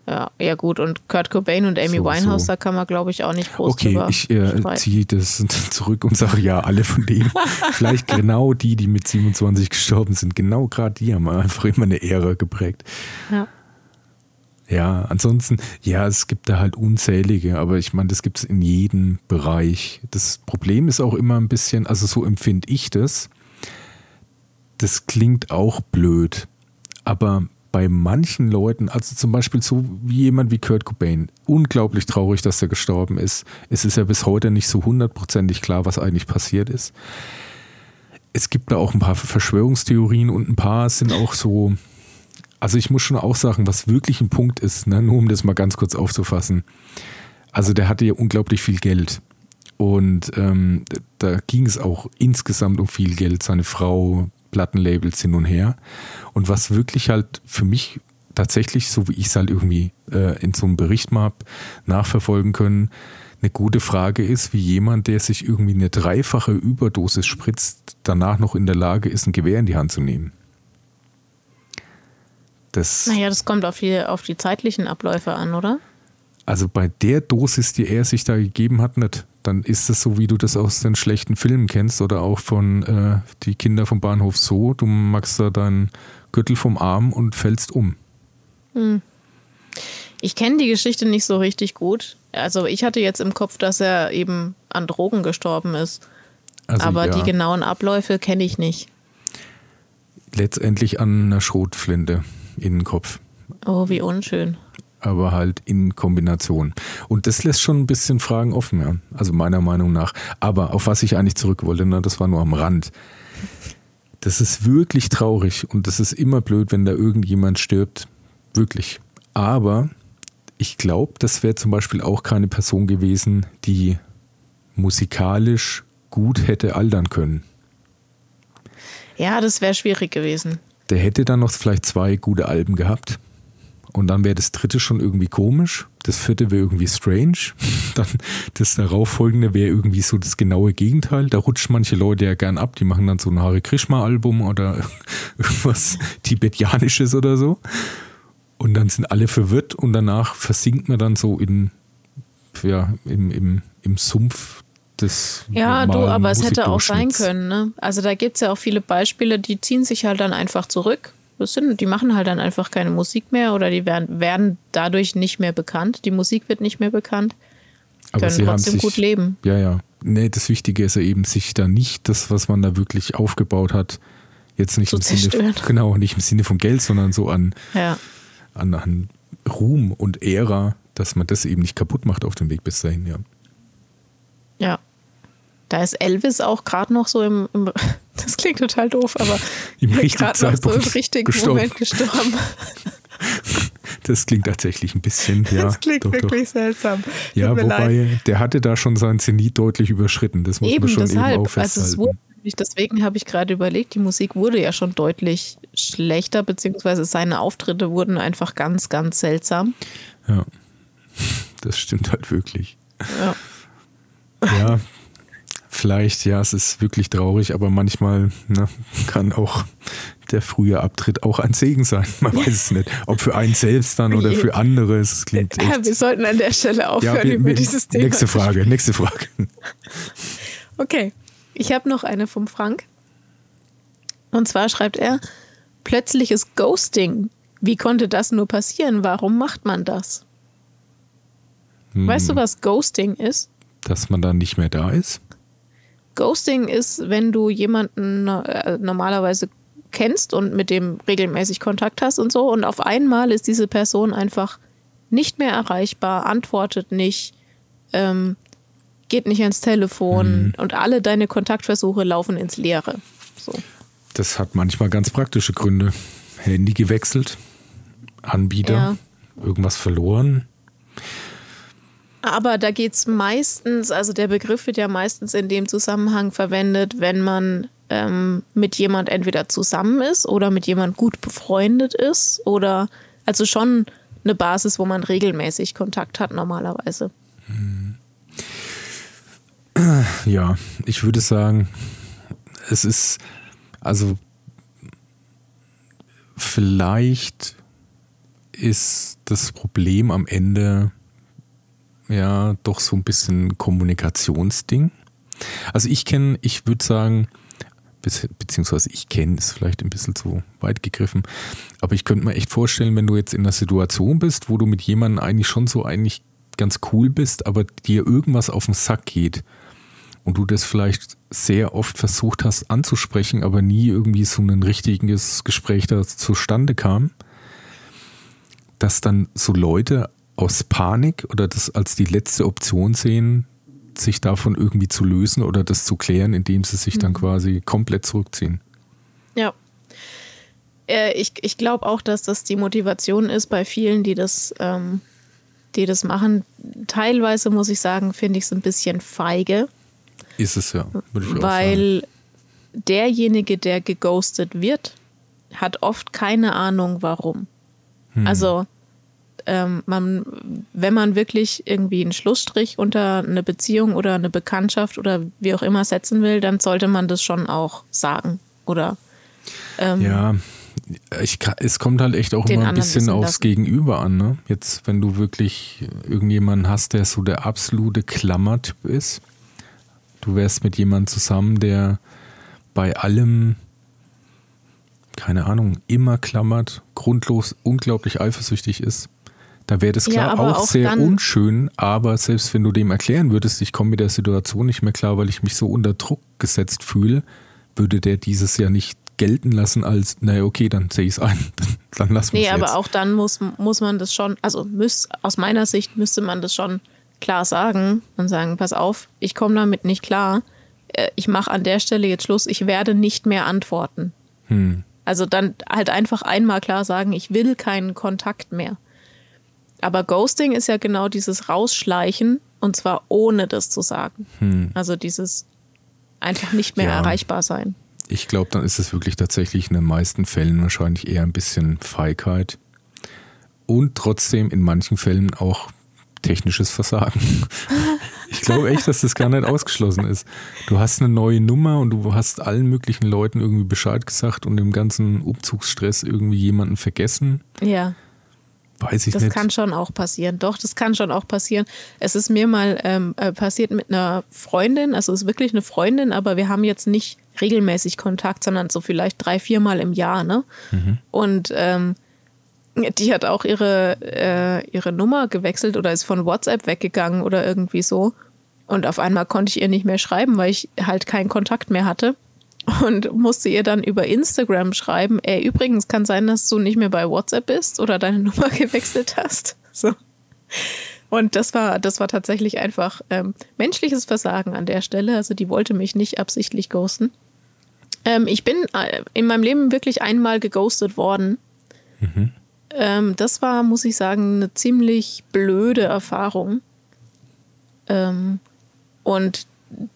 Ja, ja gut. Und Kurt Cobain und Amy so, Winehouse, so. da kann man, glaube ich, auch nicht groß Okay, ich äh, ziehe das zurück und sage ja, alle von denen. Vielleicht genau die, die mit 27 gestorben sind. Genau gerade die haben einfach immer eine Ära geprägt. Ja. Ja, ansonsten, ja, es gibt da halt unzählige, aber ich meine, das gibt es in jedem Bereich. Das Problem ist auch immer ein bisschen, also so empfinde ich das. Das klingt auch blöd, aber bei manchen Leuten, also zum Beispiel so wie jemand wie Kurt Cobain, unglaublich traurig, dass er gestorben ist. Es ist ja bis heute nicht so hundertprozentig klar, was eigentlich passiert ist. Es gibt da auch ein paar Verschwörungstheorien und ein paar sind auch so, also ich muss schon auch sagen, was wirklich ein Punkt ist, ne, nur um das mal ganz kurz aufzufassen. Also der hatte ja unglaublich viel Geld. Und ähm, da ging es auch insgesamt um viel Geld. Seine Frau, Plattenlabels hin und her. Und was wirklich halt für mich tatsächlich, so wie ich es halt irgendwie äh, in so einem Bericht mal hab, nachverfolgen können, eine gute Frage ist, wie jemand, der sich irgendwie eine dreifache Überdosis spritzt, danach noch in der Lage ist, ein Gewehr in die Hand zu nehmen. Das, naja, das kommt auf die, auf die zeitlichen Abläufe an, oder? Also bei der Dosis, die er sich da gegeben hat, nicht. Dann ist es so, wie du das aus den schlechten Filmen kennst oder auch von äh, die Kinder vom Bahnhof so. Du machst da deinen Gürtel vom Arm und fällst um. Hm. Ich kenne die Geschichte nicht so richtig gut. Also ich hatte jetzt im Kopf, dass er eben an Drogen gestorben ist. Also, Aber ja. die genauen Abläufe kenne ich nicht. Letztendlich an einer Schrotflinte in den Kopf. Oh, wie unschön. Aber halt in Kombination. Und das lässt schon ein bisschen Fragen offen, ja. Also meiner Meinung nach. Aber auf was ich eigentlich zurück wollte, ne, das war nur am Rand. Das ist wirklich traurig und das ist immer blöd, wenn da irgendjemand stirbt. Wirklich. Aber ich glaube, das wäre zum Beispiel auch keine Person gewesen, die musikalisch gut hätte altern können. Ja, das wäre schwierig gewesen. Der hätte dann noch vielleicht zwei gute Alben gehabt. Und dann wäre das dritte schon irgendwie komisch. Das vierte wäre irgendwie strange. Dann das darauffolgende wäre irgendwie so das genaue Gegenteil. Da rutschen manche Leute ja gern ab. Die machen dann so ein Hare Krishma-Album oder irgendwas Tibetianisches oder so. Und dann sind alle verwirrt und danach versinkt man dann so in, ja, im, im, im Sumpf des. Ja, du, aber es hätte auch sein können. Ne? Also da gibt es ja auch viele Beispiele, die ziehen sich halt dann einfach zurück. Das sind, die machen halt dann einfach keine Musik mehr oder die werden, werden dadurch nicht mehr bekannt. Die Musik wird nicht mehr bekannt. Aber können sie trotzdem sich, gut leben. Ja, ja. Nee, das Wichtige ist ja eben, sich da nicht das, was man da wirklich aufgebaut hat, jetzt nicht im Sinne, genau, nicht im Sinne von Geld, sondern so an ja an, an Ruhm und Ära, dass man das eben nicht kaputt macht auf dem Weg bis dahin. Ja. Da ist Elvis auch gerade noch so im, im, das klingt total doof, aber im richtigen Zeitpunkt noch so im richtigen gestorben. Moment gestorben. Das klingt tatsächlich ein bisschen, ja. Das klingt doch, wirklich doch. seltsam. Ja, wobei, leid. der hatte da schon sein Zenit deutlich überschritten. Das muss eben, man schon deshalb. eben auch festhalten. Also es wurde Deswegen habe ich gerade überlegt, die Musik wurde ja schon deutlich schlechter, beziehungsweise seine Auftritte wurden einfach ganz, ganz seltsam. Ja, das stimmt halt wirklich. Ja. Ja, vielleicht, ja, es ist wirklich traurig, aber manchmal ne, kann auch der frühe Abtritt auch ein Segen sein. Man weiß es nicht. Ob für einen selbst dann oder für andere. Es klingt echt. Ja, wir sollten an der Stelle aufhören ja, wir, über dieses Thema. Nächste Frage, nächste Frage. Okay. Ich habe noch eine vom Frank. Und zwar schreibt er: Plötzliches Ghosting. Wie konnte das nur passieren? Warum macht man das? Hm. Weißt du, was Ghosting ist? Dass man dann nicht mehr da ist? Ghosting ist, wenn du jemanden äh, normalerweise kennst und mit dem regelmäßig Kontakt hast und so und auf einmal ist diese Person einfach nicht mehr erreichbar, antwortet nicht, ähm, geht nicht ans Telefon mhm. und alle deine Kontaktversuche laufen ins Leere. So. Das hat manchmal ganz praktische Gründe. Handy gewechselt, Anbieter, ja. irgendwas verloren. Aber da geht es meistens, also der Begriff wird ja meistens in dem Zusammenhang verwendet, wenn man ähm, mit jemand entweder zusammen ist oder mit jemand gut befreundet ist oder also schon eine Basis, wo man regelmäßig Kontakt hat normalerweise. Mhm. Ja, ich würde sagen, es ist, also vielleicht ist das Problem am Ende ja doch so ein bisschen Kommunikationsding. Also ich kenne, ich würde sagen, beziehungsweise ich kenne, ist vielleicht ein bisschen zu weit gegriffen, aber ich könnte mir echt vorstellen, wenn du jetzt in einer Situation bist, wo du mit jemandem eigentlich schon so eigentlich ganz cool bist, aber dir irgendwas auf den Sack geht und du das vielleicht sehr oft versucht hast anzusprechen, aber nie irgendwie so ein richtiges Gespräch da zustande kam, dass dann so Leute aus Panik oder das als die letzte Option sehen, sich davon irgendwie zu lösen oder das zu klären, indem sie sich dann mhm. quasi komplett zurückziehen. Ja. Äh, ich ich glaube auch, dass das die Motivation ist bei vielen, die das, ähm, die das machen. Teilweise muss ich sagen, finde ich es ein bisschen feige ist es ja, würde ich Weil auch sagen. derjenige, der geghostet wird, hat oft keine Ahnung, warum. Hm. Also, ähm, man, wenn man wirklich irgendwie einen Schlussstrich unter eine Beziehung oder eine Bekanntschaft oder wie auch immer setzen will, dann sollte man das schon auch sagen. Oder ähm, ja, ich, es kommt halt echt auch immer ein bisschen aufs lassen. Gegenüber an. Ne? Jetzt, wenn du wirklich irgendjemanden hast, der so der absolute Klammertyp ist, du wärst mit jemandem zusammen, der bei allem, keine Ahnung, immer klammert, grundlos unglaublich eifersüchtig ist. Da wäre das klar Ja, auch, aber auch sehr unschön, aber selbst wenn du dem erklären würdest, ich komme mit der Situation nicht mehr klar, weil ich mich so unter Druck gesetzt fühle, würde der dieses ja nicht gelten lassen als, naja, okay, dann sehe ich es ein, dann, lassen wir Nee, es aber jetzt. auch dann muss, muss man das schon, also müß, aus meiner Sicht müsste man das schon klar sagen und sagen, pass auf, ich komme damit nicht klar. Äh, Ich mache an der Stelle jetzt Schluss, ich werde nicht mehr antworten. Hm. Also dann halt einfach einmal klar sagen, ich will keinen Kontakt mehr. Aber Ghosting ist ja genau dieses Rausschleichen und zwar ohne das zu sagen. Also dieses einfach nicht mehr Ja. erreichbar sein. Ich glaube, dann ist es wirklich tatsächlich in den meisten Fällen wahrscheinlich eher ein bisschen Feigheit und trotzdem in manchen Fällen auch technisches Versagen. Ich glaube echt, dass das gar nicht ausgeschlossen ist. Du hast eine neue Nummer und du hast allen möglichen Leuten irgendwie Bescheid gesagt und im ganzen Umzugsstress irgendwie jemanden vergessen. Ja. Weiß ich Das nicht. kann schon auch passieren. Doch, das kann schon auch passieren. Es ist mir mal ähm, äh, passiert mit einer Freundin, also es ist wirklich eine Freundin, aber wir haben jetzt nicht regelmäßig Kontakt, sondern so vielleicht drei, viermal im Jahr, ne? Und ähm, die hat auch ihre, äh, ihre Nummer gewechselt oder ist von WhatsApp weggegangen oder irgendwie so. Und auf einmal konnte ich ihr nicht mehr schreiben, weil ich halt keinen Kontakt mehr hatte. Und musste ihr dann über Instagram schreiben, ey, übrigens kann sein, dass du nicht mehr bei WhatsApp bist oder deine Nummer gewechselt hast. So. Und das war, das war tatsächlich einfach ähm, menschliches Versagen an der Stelle. Also die wollte mich nicht absichtlich ghosten. Ähm, ich bin äh, in meinem Leben wirklich einmal geghostet worden. Ähm, das war, muss ich sagen, eine ziemlich blöde Erfahrung. Ähm, und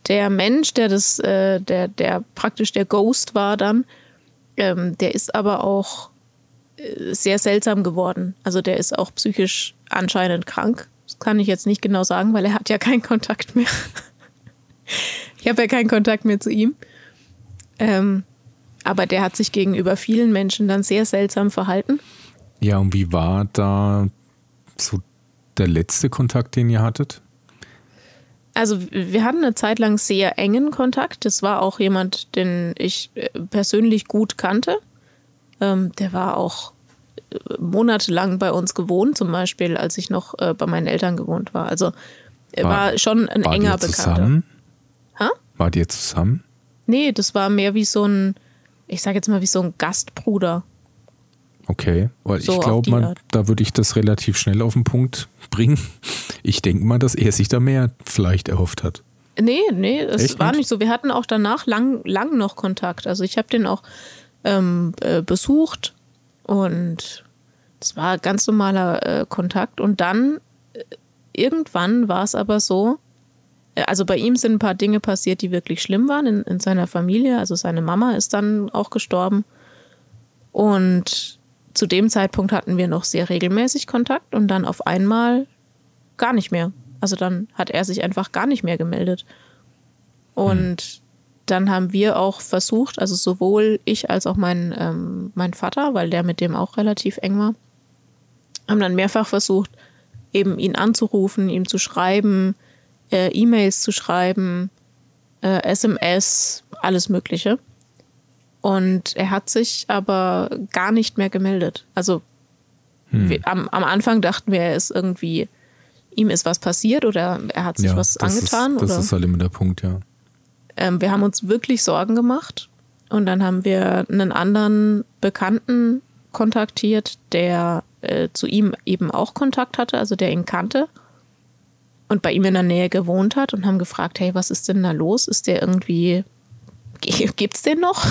der Mensch, der das, äh, der, der praktisch der Ghost war dann, ähm, der ist aber auch äh, sehr seltsam geworden. Also der ist auch psychisch anscheinend krank. Das kann ich jetzt nicht genau sagen, weil er hat ja keinen Kontakt mehr. ich habe ja keinen Kontakt mehr zu ihm. Ähm, aber der hat sich gegenüber vielen Menschen dann sehr seltsam verhalten. Ja, und wie war da so der letzte Kontakt, den ihr hattet? Also wir hatten eine Zeit lang sehr engen Kontakt. Das war auch jemand, den ich äh, persönlich gut kannte. Ähm, der war auch äh, monatelang bei uns gewohnt, zum Beispiel, als ich noch äh, bei meinen Eltern gewohnt war. Also er war, War- schon ein War enger Bekannter. zusammen? Ha? Wart ihr zusammen? Nee, das war mehr wie so ein, ich sag jetzt mal, wie so ein Gastbruder. Okay, weil So ich glaube da würde ich das relativ schnell auf den Punkt bringen. Ich denke mal, dass er sich da mehr vielleicht erhofft hat. Nee, nee, es Echt war nicht? nicht so. Wir hatten auch danach lang, lang noch Kontakt. Also ich habe den auch ähm, äh, besucht und es war ganz normaler äh, Kontakt. Und dann äh, irgendwann war es aber so, äh, also bei ihm sind ein paar Dinge passiert, die wirklich schlimm waren in, in seiner Familie. Also seine Mama ist dann auch gestorben. Und zu dem Zeitpunkt hatten wir noch sehr regelmäßig Kontakt und dann auf einmal gar nicht mehr. Also dann hat er sich einfach gar nicht mehr gemeldet. Und dann haben wir auch versucht, also sowohl ich als auch mein, ähm, mein Vater, weil der mit dem auch relativ eng war, haben dann mehrfach versucht, eben ihn anzurufen, ihm zu schreiben, äh, E-Mails zu schreiben, äh, SMS, alles Mögliche. Und er hat sich aber gar nicht mehr gemeldet. Also wir, am, am Anfang dachten wir, er ist irgendwie, ihm ist was passiert oder er hat sich was das angetan. Ist, das oder? ist halt immer der Punkt, ja. ähm, wir haben uns wirklich Sorgen gemacht und dann haben wir einen anderen Bekannten kontaktiert, der äh, zu ihm eben auch Kontakt hatte, also der ihn kannte und bei ihm in der Nähe gewohnt hat und haben gefragt, hey, was ist denn da los? Ist der irgendwie, gibt's den noch?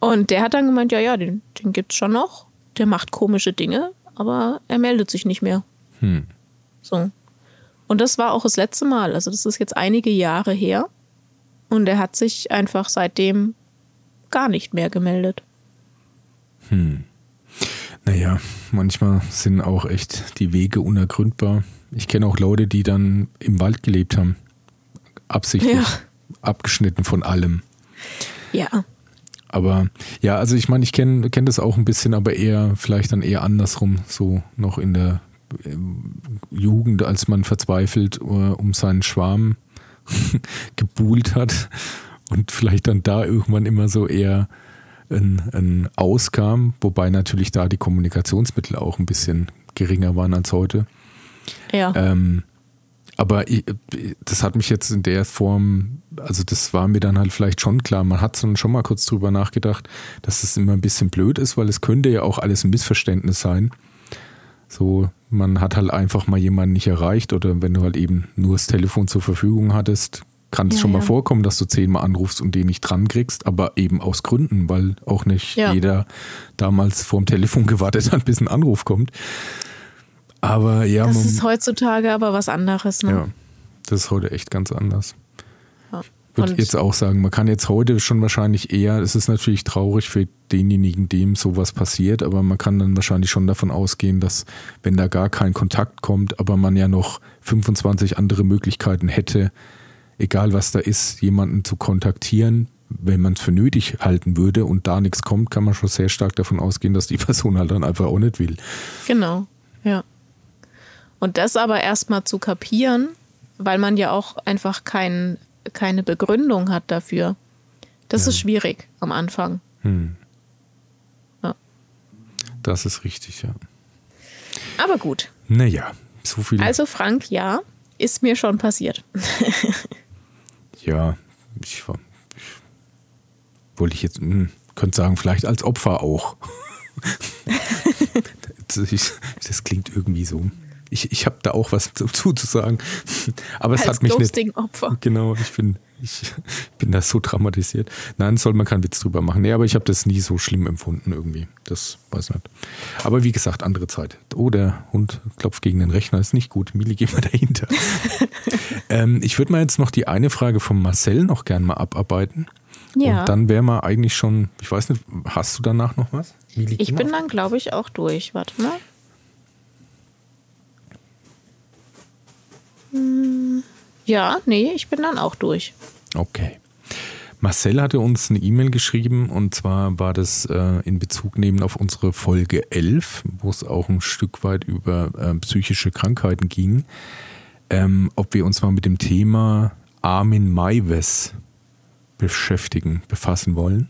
und der hat dann gemeint, ja, ja, den, den gibt's schon noch. Der macht komische Dinge, aber er meldet sich nicht mehr. Hm. So. Und das war auch das letzte Mal. Also das ist jetzt einige Jahre her. Und er hat sich einfach seitdem gar nicht mehr gemeldet. Naja, manchmal sind auch echt die Wege unergründbar. Ich kenne auch Leute, die dann im Wald gelebt haben. Absichtlich. Ja. Abgeschnitten von allem. Ja. Aber ja, also ich meine, ich kenne kenn das auch ein bisschen, aber eher, vielleicht dann eher andersrum, so noch in der ähm, Jugend, als man verzweifelt äh, um seinen Schwarm gebuhlt hat und vielleicht dann da irgendwann immer so eher ein, ein Auskam, wobei natürlich da die Kommunikationsmittel auch ein bisschen geringer waren als heute. Ja. Ähm, aber ich, das hat mich jetzt in der Form, also das war mir dann halt vielleicht schon klar. Man hat schon mal kurz drüber nachgedacht, dass es immer ein bisschen blöd ist, weil es könnte ja auch alles ein Missverständnis sein. So, man hat halt einfach mal jemanden nicht erreicht oder wenn du halt eben nur das Telefon zur Verfügung hattest, kann es Ja, schon mal ja. vorkommen, dass du zehnmal anrufst und den nicht dran kriegst, aber eben aus Gründen, weil auch nicht Ja. jeder damals vorm Telefon gewartet hat, bis ein Anruf kommt. Aber ja, Das ist heutzutage aber was anderes. Ne? ja, das ist heute echt ganz anders. Ja. Würde jetzt auch sagen, man kann jetzt heute schon wahrscheinlich eher, es ist natürlich traurig für denjenigen, dem sowas passiert, aber man kann dann wahrscheinlich schon davon ausgehen, dass wenn da gar kein Kontakt kommt, aber man ja noch 25 andere Möglichkeiten hätte, egal was da ist, jemanden zu kontaktieren, wenn man es für nötig halten würde und da nichts kommt, kann man schon sehr stark davon ausgehen, dass die Person halt dann einfach auch nicht will. Genau, ja. Und das aber erstmal zu kapieren, weil man ja auch einfach kein, keine Begründung hat dafür. Das ist schwierig am Anfang. Das ist richtig, ja. Aber gut. Naja, so viel. Also Frank, ja, ist mir schon passiert. Ja, ich, ich wollte ich jetzt, hm, könnte sagen, vielleicht als Opfer auch. das klingt irgendwie so. Ich, ich habe da auch was dazu zu sagen. Aber es Als hat mich nicht. Ghosting-Opfer. Genau, ich bin, ich bin da so traumatisiert. Nein, soll man keinen Witz drüber machen. Nee, aber ich habe das nie so schlimm empfunden irgendwie. Das weiß nicht. Aber wie gesagt, andere Zeit. Oh, der Hund klopft gegen den Rechner, ist nicht gut. Mili, geh mal dahinter. ähm, ich würde mal jetzt noch die eine Frage von Marcel noch gern mal abarbeiten. Ja. Und dann wäre mal eigentlich schon, ich weiß nicht, hast du danach noch was? Ich bin dann, glaube ich, auch durch. Warte mal. Ja, nee, ich bin dann auch durch. Okay. Marcel hatte uns eine E-Mail geschrieben und zwar war das äh, in Bezug nehmen auf unsere Folge 11, wo es auch ein Stück weit über äh, psychische Krankheiten ging, ähm, ob wir uns mal mit dem Thema Armin Maives beschäftigen, befassen wollen.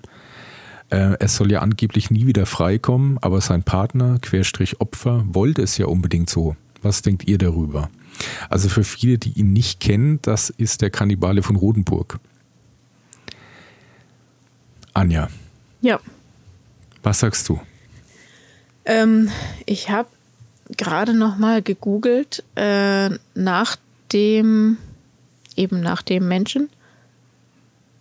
Äh, er soll ja angeblich nie wieder freikommen, aber sein Partner, Querstrich Opfer, wollte es ja unbedingt so. Was denkt ihr darüber? Also für viele, die ihn nicht kennen, das ist der Kannibale von Rodenburg. Anja, Ja. was sagst du? Ähm, ich habe gerade noch mal gegoogelt äh, nach dem, eben nach dem Menschen,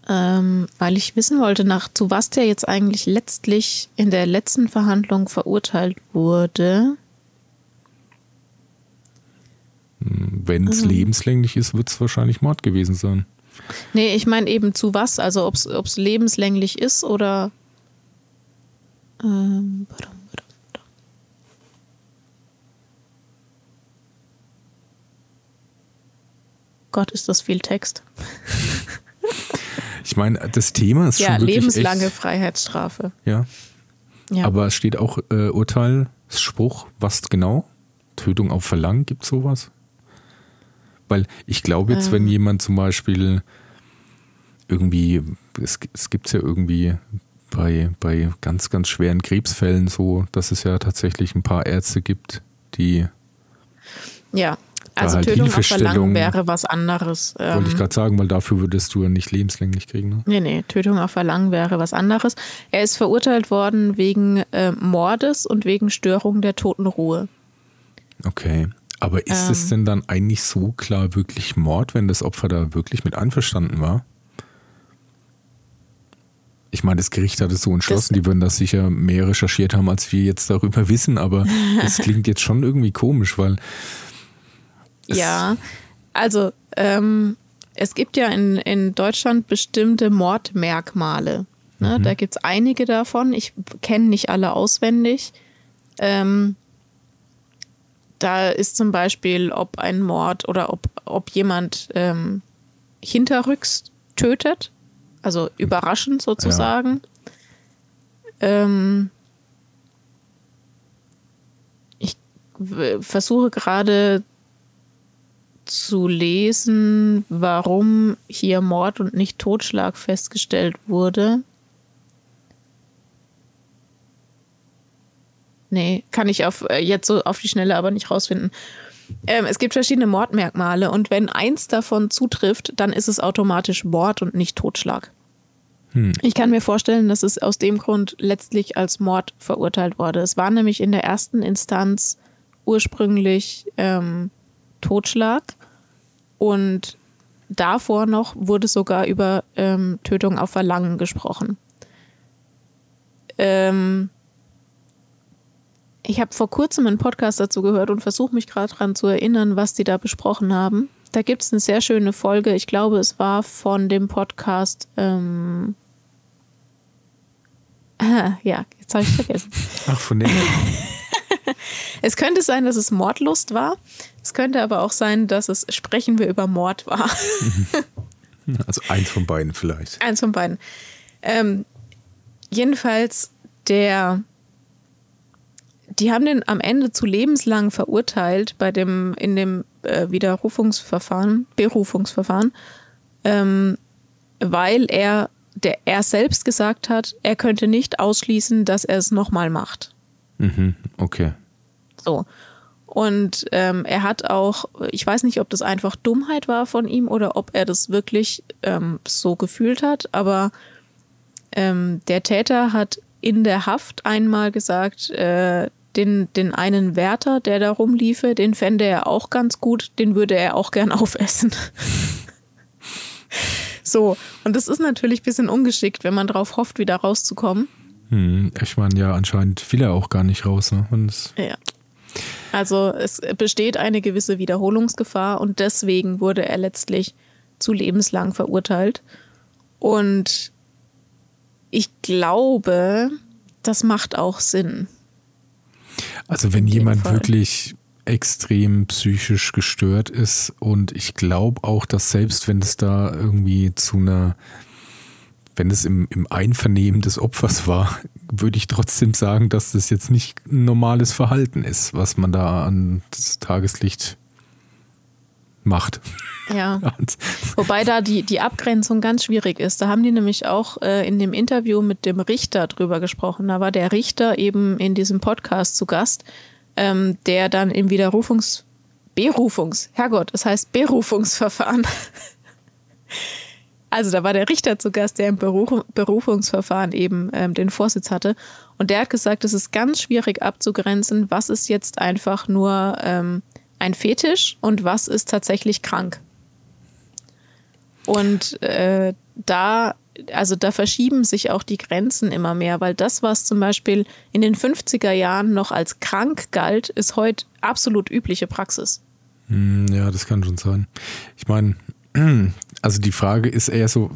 ähm, weil ich wissen wollte, nach zu was der jetzt eigentlich letztlich in der letzten Verhandlung verurteilt wurde. Wenn es lebenslänglich ist, wird es wahrscheinlich Mord gewesen sein. Nee, ich meine eben zu was, also ob es lebenslänglich ist oder. Ähm, pardon. Gott, ist das viel Text. Ich meine, das Thema ist Ja, schon wirklich lebenslange echt, Freiheitsstrafe. ja, Ja. aber es steht auch äh, Urteilsspruch, was genau? Tötung auf Verlangen, gibt sowas? Weil ich glaube jetzt, Ähm. wenn jemand zum Beispiel irgendwie, es, es gibt es ja irgendwie bei, bei ganz, ganz schweren Krebsfällen so, dass es ja tatsächlich ein paar Ärzte gibt, die, ja, also halt Tötung auf Verlangen wäre was anderes. wollte Ähm, ich gerade sagen, weil dafür würdest du ja nicht lebenslänglich kriegen. Ne? Nee, nee, Tötung auf Verlangen wäre was anderes. Er ist verurteilt worden wegen äh, Mordes und wegen Störung der Totenruhe. Okay. Aber ist es Ähm. denn dann eigentlich so klar wirklich Mord, wenn das Opfer da wirklich mit einverstanden war? Ich meine, das Gericht hat es so entschlossen, die würden das sicher mehr recherchiert haben, als wir jetzt darüber wissen, aber es klingt jetzt schon irgendwie komisch, weil Es- Ja, also ähm, es gibt ja in, in Deutschland bestimmte Mordmerkmale. Ne? Da gibt es einige davon. Ich kenne nicht alle auswendig. Ähm, da ist zum Beispiel, ob ein Mord oder ob, ob jemand ähm, hinterrücks tötet, also überraschend sozusagen. Ähm, ich versuche gerade zu lesen, warum hier Mord und nicht Totschlag festgestellt wurde. Nee, kann ich auf, äh, jetzt so auf die Schnelle aber nicht rausfinden. Ähm, es gibt verschiedene Mordmerkmale und wenn eins davon zutrifft, dann ist es automatisch Mord und nicht Totschlag. Hm. Ich kann mir vorstellen, dass es aus dem Grund letztlich als Mord verurteilt wurde. Es war nämlich in der ersten Instanz ursprünglich ähm, Totschlag und davor noch wurde sogar über ähm, Tötung auf Verlangen gesprochen. Ähm, ich habe vor kurzem einen Podcast dazu gehört und versuche mich gerade daran zu erinnern, was die da besprochen haben. Da gibt es eine sehr schöne Folge. Ich glaube, es war von dem Podcast. Ähm ah, ja, jetzt habe ich vergessen. Ach, von dem. es könnte sein, dass es Mordlust war. Es könnte aber auch sein, dass es Sprechen wir über Mord war. also eins von beiden vielleicht. Eins von beiden. Ähm, jedenfalls der die haben den am Ende zu lebenslang verurteilt bei dem, in dem äh, Widerrufungsverfahren, Berufungsverfahren, ähm, weil er, der, er selbst gesagt hat, er könnte nicht ausschließen, dass er es nochmal macht. Mhm, okay. So. Und ähm, er hat auch, ich weiß nicht, ob das einfach Dummheit war von ihm oder ob er das wirklich ähm, so gefühlt hat, aber ähm, der Täter hat in der Haft einmal gesagt, äh, den, den einen Wärter, der da rumliefe, den fände er auch ganz gut, den würde er auch gern aufessen. so, und das ist natürlich ein bisschen ungeschickt, wenn man darauf hofft, wieder rauszukommen. Hm, ich meine, ja, anscheinend will er auch gar nicht raus. Ne? ja. Also es besteht eine gewisse Wiederholungsgefahr und deswegen wurde er letztlich zu lebenslang verurteilt. Und ich glaube, das macht auch Sinn. Also wenn jemand Fall. wirklich extrem psychisch gestört ist und ich glaube auch, dass selbst wenn es da irgendwie zu einer, wenn es im, im Einvernehmen des Opfers war, würde ich trotzdem sagen, dass das jetzt nicht ein normales Verhalten ist, was man da an das Tageslicht macht. Ja. Wobei da die, die Abgrenzung ganz schwierig ist. Da haben die nämlich auch äh, in dem Interview mit dem Richter drüber gesprochen. Da war der Richter eben in diesem Podcast zu Gast, ähm, der dann im Widerrufungs-, Berufungs-, Herrgott, das heißt Berufungsverfahren. also da war der Richter zu Gast, der im Beruf Berufungsverfahren eben ähm, den Vorsitz hatte. Und der hat gesagt, es ist ganz schwierig abzugrenzen, was ist jetzt einfach nur ähm, ein Fetisch und was ist tatsächlich krank. Und äh, da, also da verschieben sich auch die Grenzen immer mehr, weil das, was zum Beispiel in den 50er Jahren noch als krank galt, ist heute absolut übliche Praxis. Hm, ja, das kann schon sein. Ich meine, also die Frage ist eher so,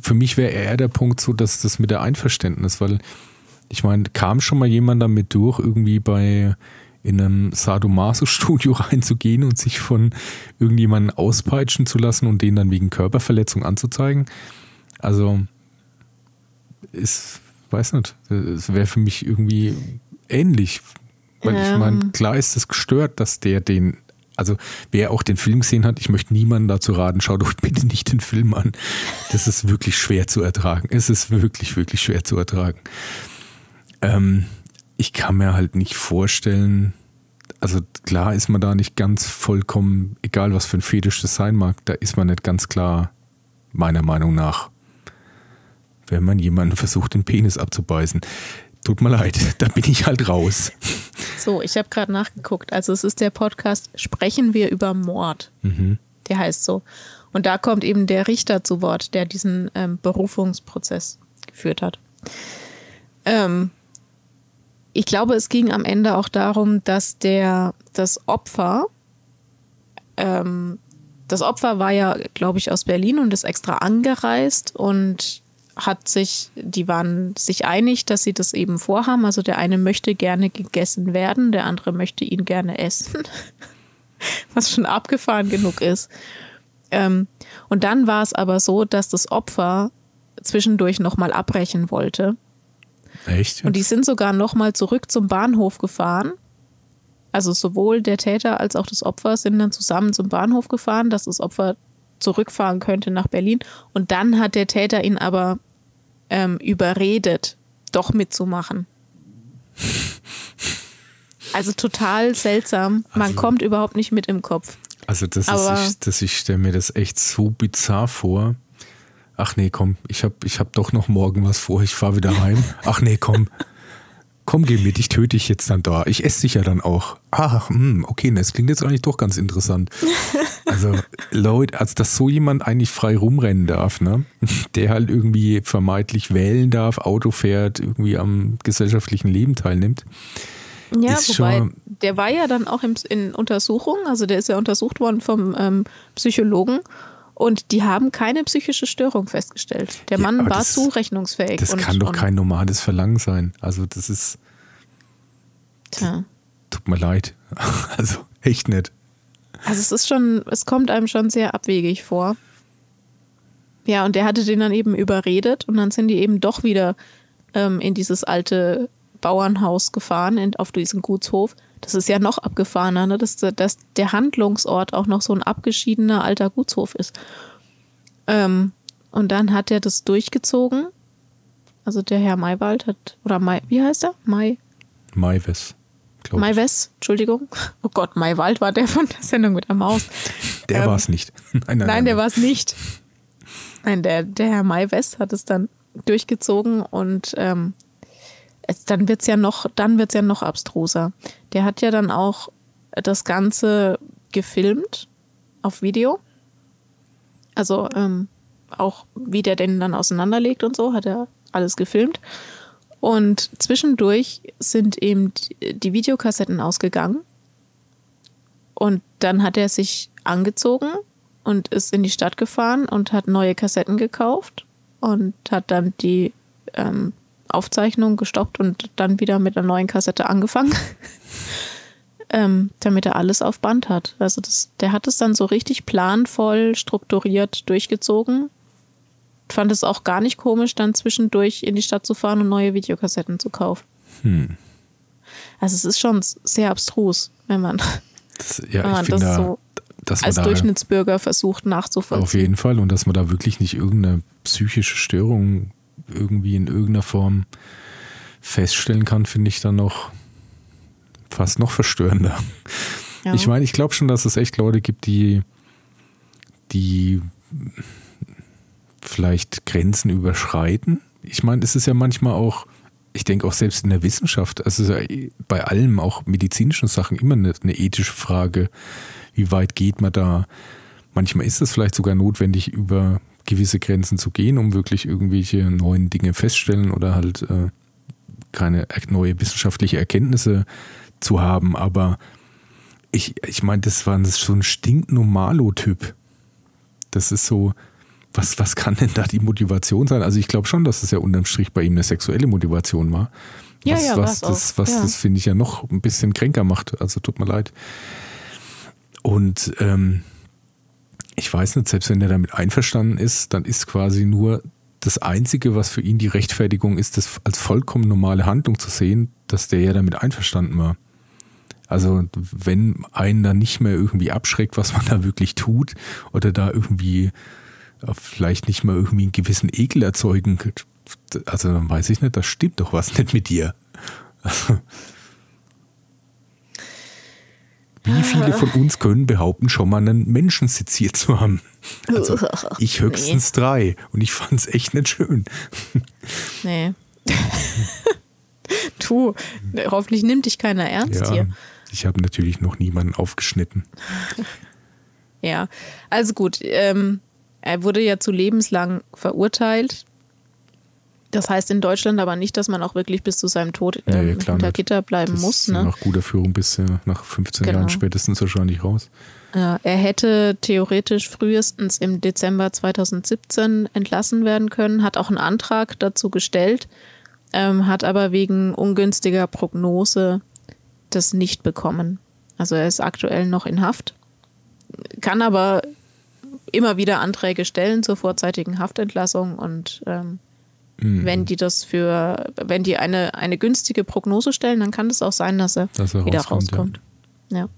für mich wäre eher der Punkt so, dass das mit der Einverständnis, weil ich meine, kam schon mal jemand damit durch, irgendwie bei in einem Sadomaso-Studio reinzugehen und sich von irgendjemandem auspeitschen zu lassen und den dann wegen Körperverletzung anzuzeigen. Also, ist, weiß nicht, es wäre für mich irgendwie ähnlich. Weil ähm. ich meine, klar ist es gestört, dass der den, also wer auch den Film gesehen hat, ich möchte niemanden dazu raten, schaut euch bitte nicht den Film an. Das ist wirklich schwer zu ertragen. Es ist wirklich, wirklich schwer zu ertragen. Ähm, ich kann mir halt nicht vorstellen, also klar ist man da nicht ganz vollkommen, egal was für ein Fetisch das sein mag, da ist man nicht ganz klar, meiner Meinung nach, wenn man jemanden versucht, den Penis abzubeißen. Tut mir leid, da bin ich halt raus. So, ich habe gerade nachgeguckt. Also es ist der Podcast Sprechen wir über Mord. Mhm. Der heißt so. Und da kommt eben der Richter zu Wort, der diesen ähm, Berufungsprozess geführt hat. Ähm, ich glaube, es ging am Ende auch darum, dass der, das Opfer, ähm, das Opfer war ja, glaube ich, aus Berlin und ist extra angereist und hat sich, die waren sich einig, dass sie das eben vorhaben. Also der eine möchte gerne gegessen werden, der andere möchte ihn gerne essen, was schon abgefahren genug ist. Ähm, und dann war es aber so, dass das Opfer zwischendurch nochmal abbrechen wollte Echt? Und die sind sogar nochmal zurück zum Bahnhof gefahren, Also sowohl der Täter als auch das Opfer sind dann zusammen zum Bahnhof gefahren, dass das Opfer zurückfahren könnte nach Berlin. Und dann hat der Täter ihn aber ähm, überredet, doch mitzumachen. Also total seltsam. Man Also- kommt überhaupt nicht mit im Kopf. Also das Aber- ist, ich, das, ich stelle mir das echt so bizarr vor. Ach nee, komm, ich habe ich hab doch noch morgen was vor, ich fahre wieder heim. Ach nee, komm, komm, geh mit, ich töte dich jetzt dann da. Ich esse dich ja dann auch. Ach, hm, okay, das klingt jetzt eigentlich doch ganz interessant. Also Leute, als dass so jemand eigentlich frei rumrennen darf, ne? Der halt irgendwie vermeintlich wählen darf, Auto fährt, irgendwie am gesellschaftlichen Leben teilnimmt. Ja, Ist wobei, schon- der war ja dann auch im, in Untersuchung, also der ist ja untersucht worden vom ähm, Psychologen und die haben keine psychische Störung festgestellt. Der Mann war das- zurechnungsfähig. Das und, kann doch kein normales Verlangen sein. Also das ist, Tja. tut mir leid. Also echt nicht. Also es ist schon, es kommt einem schon sehr abwegig vor. Ja, und der hatte den dann eben überredet und dann sind die eben doch wieder ähm, in dieses alte Bauernhaus gefahren, in, auf diesen Gutshof. Das ist ja noch abgefahrener, ne? dass, dass der Handlungsort auch noch so ein abgeschiedener alter Gutshof ist. Ähm, und dann hat er das durchgezogen. Also der Herr Maywald hat, oder Mai, wie heißt er? Mai, Maiwes, glaube ich. Maiwes, Entschuldigung. Oh Gott, Maywald war der von der Sendung mit der Maus. Der ähm, war es nicht. Nein, nein, Nein, der war es nicht. Nein, der, der Herr Mai West hat es dann durchgezogen und ähm, es, dann wird es ja noch, dann wird's ja noch abstruser. Der hat ja dann auch das Ganze gefilmt auf Video. Also ähm, auch wie der den dann auseinanderlegt und so, hat er alles gefilmt. Und zwischendurch sind eben die- die Videokassetten ausgegangen. Und dann hat er sich angezogen und ist in die Stadt gefahren und hat neue Kassetten gekauft und hat dann die ähm, Aufzeichnung gestoppt und dann wieder mit einer neuen Kassette angefangen, ähm, damit er alles auf Band hat. Also das, der hat es dann so richtig planvoll, strukturiert durchgezogen. Fand es auch gar nicht komisch, dann zwischendurch in die Stadt zu fahren und neue Videokassetten zu kaufen. Hm. Also es ist schon sehr abstrus, wenn man, Das, ja, ich finde, das da, so als da Durchschnittsbürger versucht nachzuvollziehen. auf jeden Fall und dass man da wirklich nicht irgendeine psychische Störung irgendwie in irgendeiner Form feststellen kann, finde ich dann noch fast noch verstörender. Ja. Ich meine, ich glaube schon, dass es echt Leute gibt, die, die vielleicht Grenzen überschreiten. Ich meine, es ist ja manchmal auch, ich denke auch selbst in der Wissenschaft, also es ist ja bei allem, auch medizinischen Sachen, immer eine, eine ethische Frage, wie weit geht man da? Manchmal ist es vielleicht sogar notwendig, über gewisse Grenzen zu gehen, um wirklich irgendwelche neuen Dinge feststellen oder halt äh, keine neue wissenschaftliche Erkenntnisse zu haben. Aber ich, ich meine, das war so ein stinknormalo-Typ. Das ist so, was, was kann denn da die Motivation sein? Also ich glaube schon, dass es ja unterm Strich bei ihm eine sexuelle Motivation war. Ja, was, ja, was das, was ja. das finde ich ja noch ein bisschen kränker macht. Also tut mir leid. Und ähm, ich weiß nicht, selbst wenn er damit einverstanden ist, dann ist quasi nur das Einzige, was für ihn die Rechtfertigung ist, das als vollkommen normale Handlung zu sehen, dass der ja damit einverstanden war. Also wenn einen da nicht mehr irgendwie abschreckt, was man da wirklich tut, oder da irgendwie äh, vielleicht nicht mal irgendwie einen gewissen Ekel erzeugen, also dann weiß ich nicht, da stimmt doch was nicht mit dir. Also, wie viele von uns können behaupten, schon mal einen Menschen seziert zu haben? Also ich höchstens drei und ich fand es echt nicht schön. Nee. du, hoffentlich nimmt dich keiner ernst Ja, hier. ich habe natürlich noch niemanden aufgeschnitten. Ja, also gut. Ähm, er wurde ja zu lebenslang verurteilt. Das heißt in Deutschland aber nicht, dass man auch wirklich bis zu seinem Tod Nee, ähm, klar hinter. Gitter bleiben Das muss. Ne? nach guter Führung bis äh, nach 15 Genau. Jahren spätestens wahrscheinlich raus. Ja, er hätte theoretisch frühestens im Dezember 2017 entlassen werden können, hat auch einen Antrag dazu gestellt, ähm, hat aber wegen ungünstiger Prognose das nicht bekommen. Also er ist aktuell noch in Haft, kann aber immer wieder Anträge stellen zur vorzeitigen Haftentlassung und ähm, Mhm. wenn die das für, wenn die eine, eine günstige Prognose stellen, dann kann es auch sein, dass er Dass er wieder rauskommt, ja. rauskommt. Ja.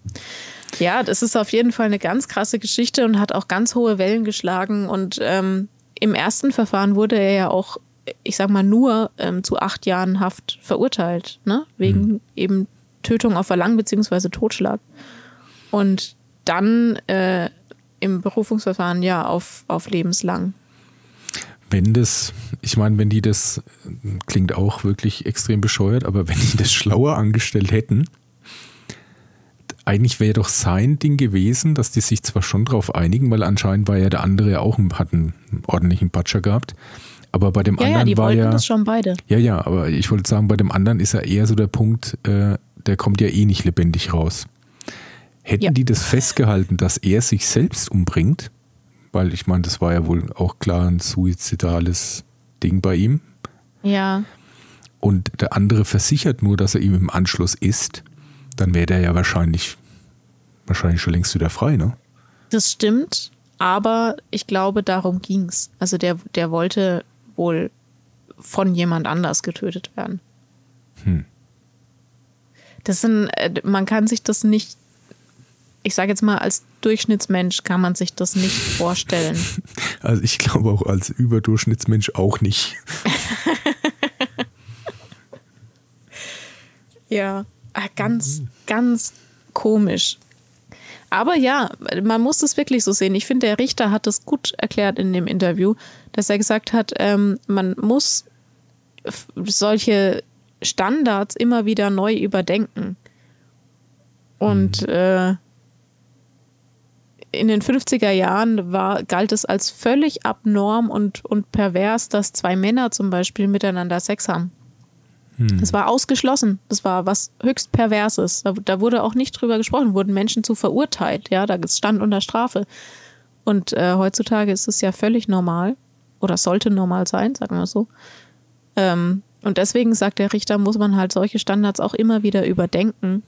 Ja, das ist auf jeden Fall eine ganz krasse Geschichte und hat auch ganz hohe Wellen geschlagen. Und ähm, im ersten Verfahren wurde er ja auch, ich sag mal, nur ähm, zu acht Jahren Haft verurteilt, ne? Wegen mhm. eben Tötung auf Verlangen beziehungsweise Totschlag. Und dann äh, im Berufungsverfahren ja auf, auf lebenslang. Wenn das, ich meine, wenn die das, klingt auch wirklich extrem bescheuert, aber wenn die das schlauer angestellt hätten, eigentlich wäre doch sein Ding gewesen, dass die sich zwar schon drauf einigen, weil anscheinend war ja der andere ja auch, hat einen ordentlichen Patscher gehabt. Aber bei dem ja, anderen ja, die war wollten ja. das schon beide. Ja, ja, aber ich wollte sagen, bei dem anderen ist ja eher so der Punkt, äh, der kommt ja eh nicht lebendig raus. Hätten ja. die das festgehalten, dass er sich selbst umbringt, weil ich meine, das war ja wohl auch klar ein suizidales Ding bei ihm. Ja. Und der andere versichert nur, dass er ihm im Anschluss ist, dann wäre der ja wahrscheinlich, wahrscheinlich schon längst wieder frei, ne? Das stimmt, aber ich glaube, darum ging es. Also der, der wollte wohl von jemand anders getötet werden. Hm. Das sind, äh, man kann sich das nicht, ich sage jetzt mal, als Durchschnittsmensch kann man sich das nicht vorstellen. Also ich glaube auch als Überdurchschnittsmensch auch nicht. ja. Ah, ganz, ganz komisch. Aber ja, man muss es wirklich so sehen. Ich finde, der Richter hat das gut erklärt in dem Interview, dass er gesagt hat, ähm, man muss solche Standards immer wieder neu überdenken. Und mhm. äh, in den 50er Jahren war, galt es als völlig abnorm und, und pervers, dass zwei Männer zum Beispiel miteinander Sex haben. Hm. Das war ausgeschlossen. Das war was höchst Perverses. Da, da, wurde auch nicht drüber gesprochen, wurden Menschen zu verurteilt. Ja, da stand unter Strafe. Und äh, heutzutage ist es ja völlig normal oder sollte normal sein, sagen wir so. Ähm, und deswegen sagt der Richter, muss man halt solche Standards auch immer wieder überdenken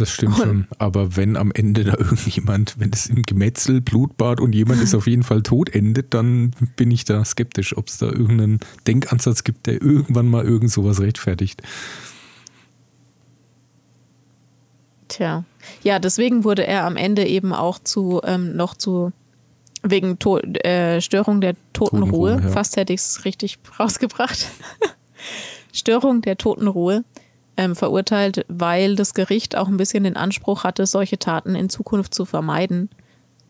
das stimmt schon. Aber wenn am Ende da irgendjemand, wenn es im Gemetzel, Blutbad und jemand ist auf jeden Fall tot endet, dann bin ich da skeptisch, ob es da irgendeinen Denkansatz gibt, der irgendwann mal irgend sowas rechtfertigt. Tja. Ja, deswegen wurde er am Ende eben auch zu ähm, noch zu wegen to äh, Störung der Totenruhe, Totenruhe ja. fast hätte ich es richtig rausgebracht. Störung der Totenruhe ähm, verurteilt, weil das Gericht auch ein bisschen den Anspruch hatte, solche Taten in Zukunft zu vermeiden.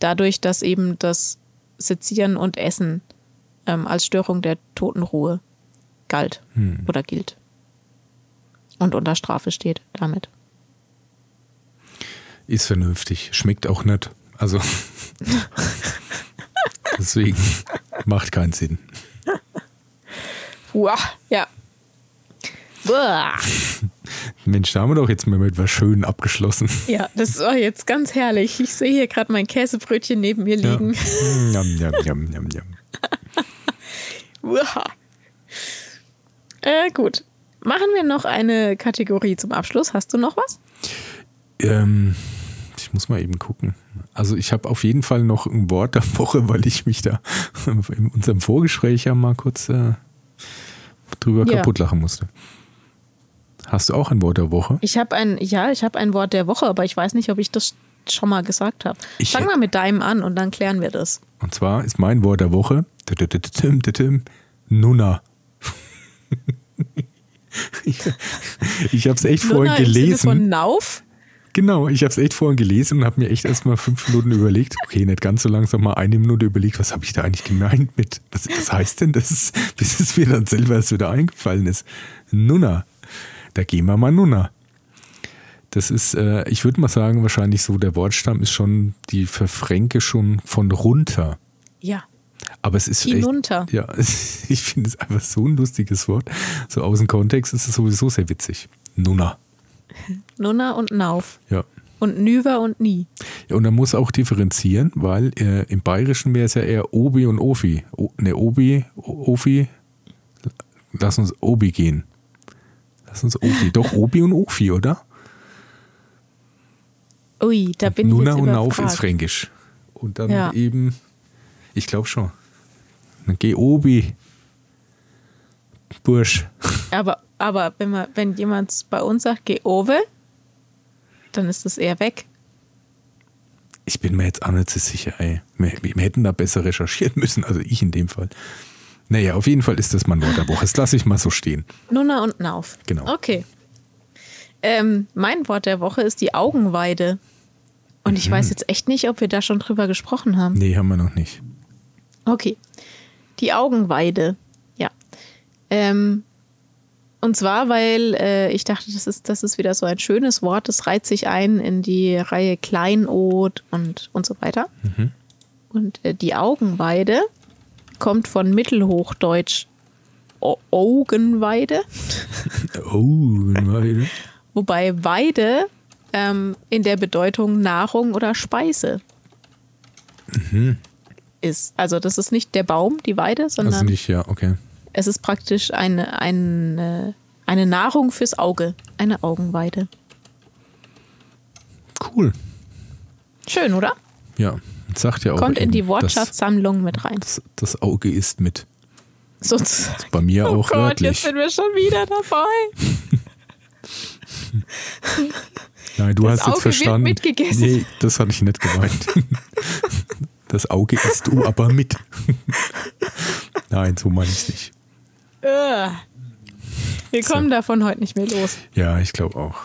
Dadurch, dass eben das Sezieren und Essen ähm, als Störung der Totenruhe galt hm. oder gilt. Und unter Strafe steht damit. Ist vernünftig. Schmeckt auch nicht. Also. deswegen macht keinen Sinn. Uah, ja. Mensch, da haben wir doch jetzt mal mit was Schön abgeschlossen. Ja, das war jetzt ganz herrlich. Ich sehe hier gerade mein Käsebrötchen neben mir liegen. Ja. Jam, jam, jam, jam. äh, gut. Machen wir noch eine Kategorie zum Abschluss. Hast du noch was? Ähm, ich muss mal eben gucken. Also ich habe auf jeden Fall noch ein Wort der Woche, weil ich mich da in unserem Vorgespräch ja mal kurz äh, drüber ja. kaputt lachen musste. Hast du auch ein Wort der Woche? Ich habe ein, ja, ich habe ein Wort der Woche, aber ich weiß nicht, ob ich das schon mal gesagt habe. Fang mal mit deinem an und dann klären wir das. Und zwar ist mein Wort der Woche Nunna. ich ich habe es echt vorhin gelesen. Im Sinne von Nauf? Genau, ich habe es echt vorhin gelesen und habe mir echt erstmal fünf Minuten überlegt, okay, nicht ganz so langsam, mal eine Minute überlegt, was habe ich da eigentlich gemeint mit, was, was heißt denn das, bis es mir dann selber erst wieder eingefallen ist. Nunna da gehen wir mal nunna. Das ist, äh, ich würde mal sagen, wahrscheinlich so, der Wortstamm ist schon die Verfränkischung von runter. Ja. Aber es ist Hinunter. Echt, ja, ich finde es einfach so ein lustiges Wort. So aus dem Kontext ist es sowieso sehr witzig. Nunna. Nunna und Nauf. Ja. Und Nüver und Nie. Ja, und man muss auch differenzieren, weil äh, im Bayerischen wäre es ja eher Obi und Ofi. O, ne, Obi, Ofi, lass uns Obi gehen. Lass uns Ofi. Doch, Obi und Ofi, oder? Ui, da bin Nuna ich jetzt und Nauf ist Fränkisch. Und dann ja. eben, ich glaube schon. Dann geh Obi. Bursch. Aber, aber wenn, man, wenn jemand bei uns sagt, geh Ove, dann ist das eher weg. Ich bin mir jetzt auch nicht so sicher, ey. Wir, wir hätten da besser recherchieren müssen, also ich in dem Fall. Naja, auf jeden Fall ist das mein Wort der Woche. Das lasse ich mal so stehen. Nunna und Nauf. Genau. Okay. Ähm, mein Wort der Woche ist die Augenweide. Und ich weiß jetzt echt nicht, ob wir da schon drüber gesprochen haben. Nee, haben wir noch nicht. Okay. Die Augenweide. Ja. Ähm, und zwar, weil äh, ich dachte, das ist, das ist wieder so ein schönes Wort. Das reiht sich ein in die Reihe Kleinod und, und so weiter. Und äh, die Augenweide kommt von Mittelhochdeutsch Augenweide. Oh, Weide. Wobei Weide ähm, in der Bedeutung Nahrung oder Speise ist. Also das ist nicht der Baum, die Weide, sondern Also nicht, ja, okay. es ist praktisch eine, eine, eine Nahrung fürs Auge, eine Augenweide. Cool. Schön, oder? Ja, sagt ja auch. Kommt in eben, die das- Wortschatzsammlung mit rein. Das, das Auge ist mit. Sozusagen. Bei mir Oh auch Gott, wörtlich. jetzt sind wir schon wieder dabei. Nein, du Das hast jetzt Auge wird verstanden. mitgegessen. Nee, das hatte ich nicht gemeint. Das Auge isst du aber mit. Nein, so meine ich es nicht. Wir So. kommen davon heute nicht mehr los. Ja, ich glaube auch.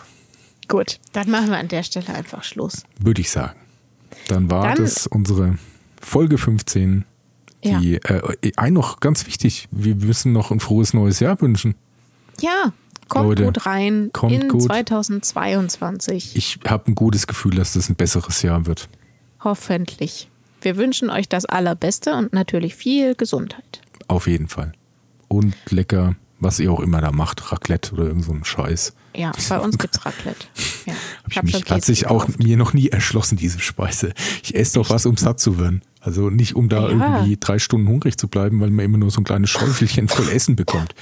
Gut, dann machen wir an der Stelle einfach Schluss. Würde ich sagen. Dann war Dann- das unsere Folge 15. Ja. Die, äh, ein noch ganz wichtig, wir müssen noch ein frohes neues Jahr wünschen. Ja, kommt Leute, gut rein kommt in gut. 2022. Ich habe ein gutes Gefühl, dass das ein besseres Jahr wird. Hoffentlich. Wir wünschen euch das Allerbeste und natürlich viel Gesundheit. Auf jeden Fall. Und lecker, was ihr auch immer da macht, Raclette oder irgend so Scheiß. Ja, bei uns gibt's Raclette. Ja, Hab ich mich, hat sich auch gekauft. mir noch nie erschlossen, diese Speise. Ich esse doch was, um satt zu werden. Also nicht, um da Ja. irgendwie drei Stunden hungrig zu bleiben, weil man immer nur so ein kleines Schäufelchen voll Essen bekommt.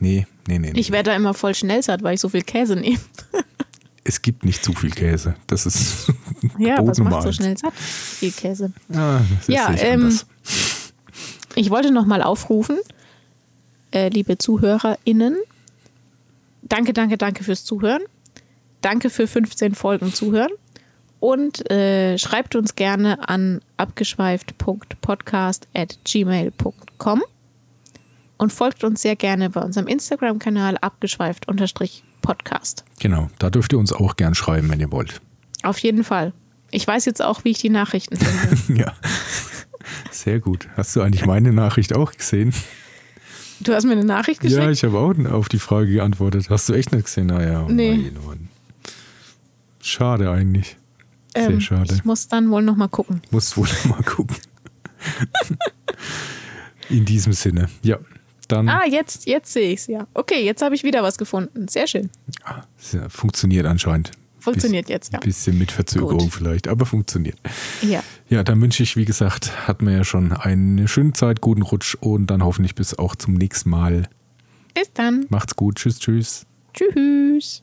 Nee, nee, nee. nee. Ich werde da immer voll schnell satt, weil ich so viel Käse nehme. es gibt nicht zu viel Käse. Das ist Ja, was macht so schnell satt? Viel Käse. Ah, Ja, ähm. Ich wollte noch mal aufrufen, äh, liebe ZuhörerInnen, danke, danke, danke fürs Zuhören. Danke für 15 Folgen Zuhören. Und äh, schreibt uns gerne an abgeschweift.podcast.gmail.com und folgt uns sehr gerne bei unserem Instagram-Kanal abgeschweift-podcast. Genau, da dürft ihr uns auch gern schreiben, wenn ihr wollt. Auf jeden Fall. Ich weiß jetzt auch, wie ich die Nachrichten finde. ja. Sehr gut. Hast du eigentlich meine Nachricht auch gesehen? Du hast mir eine Nachricht geschickt? Ja, ich habe auch auf die Frage geantwortet. Hast du echt nicht gesehen? Naja, oh Nee. Gott. Schade eigentlich. Sehr Ähm, schade. Ich muss dann wohl noch mal gucken. Musst wohl mal gucken. In diesem Sinne. Ja, dann Ah, jetzt, jetzt sehe ich es, ja. Okay, jetzt habe ich wieder was gefunden. Sehr schön. ja, funktioniert anscheinend. Funktioniert jetzt, ja. Bisschen mit Verzögerung Gut. vielleicht, aber funktioniert. Ja. Ja, dann wünsche ich, wie gesagt, hatten wir ja schon eine schöne Zeit, guten Rutsch und dann hoffentlich bis auch zum nächsten Mal. Bis dann. Macht's gut. Tschüss, tschüss. Tschüss.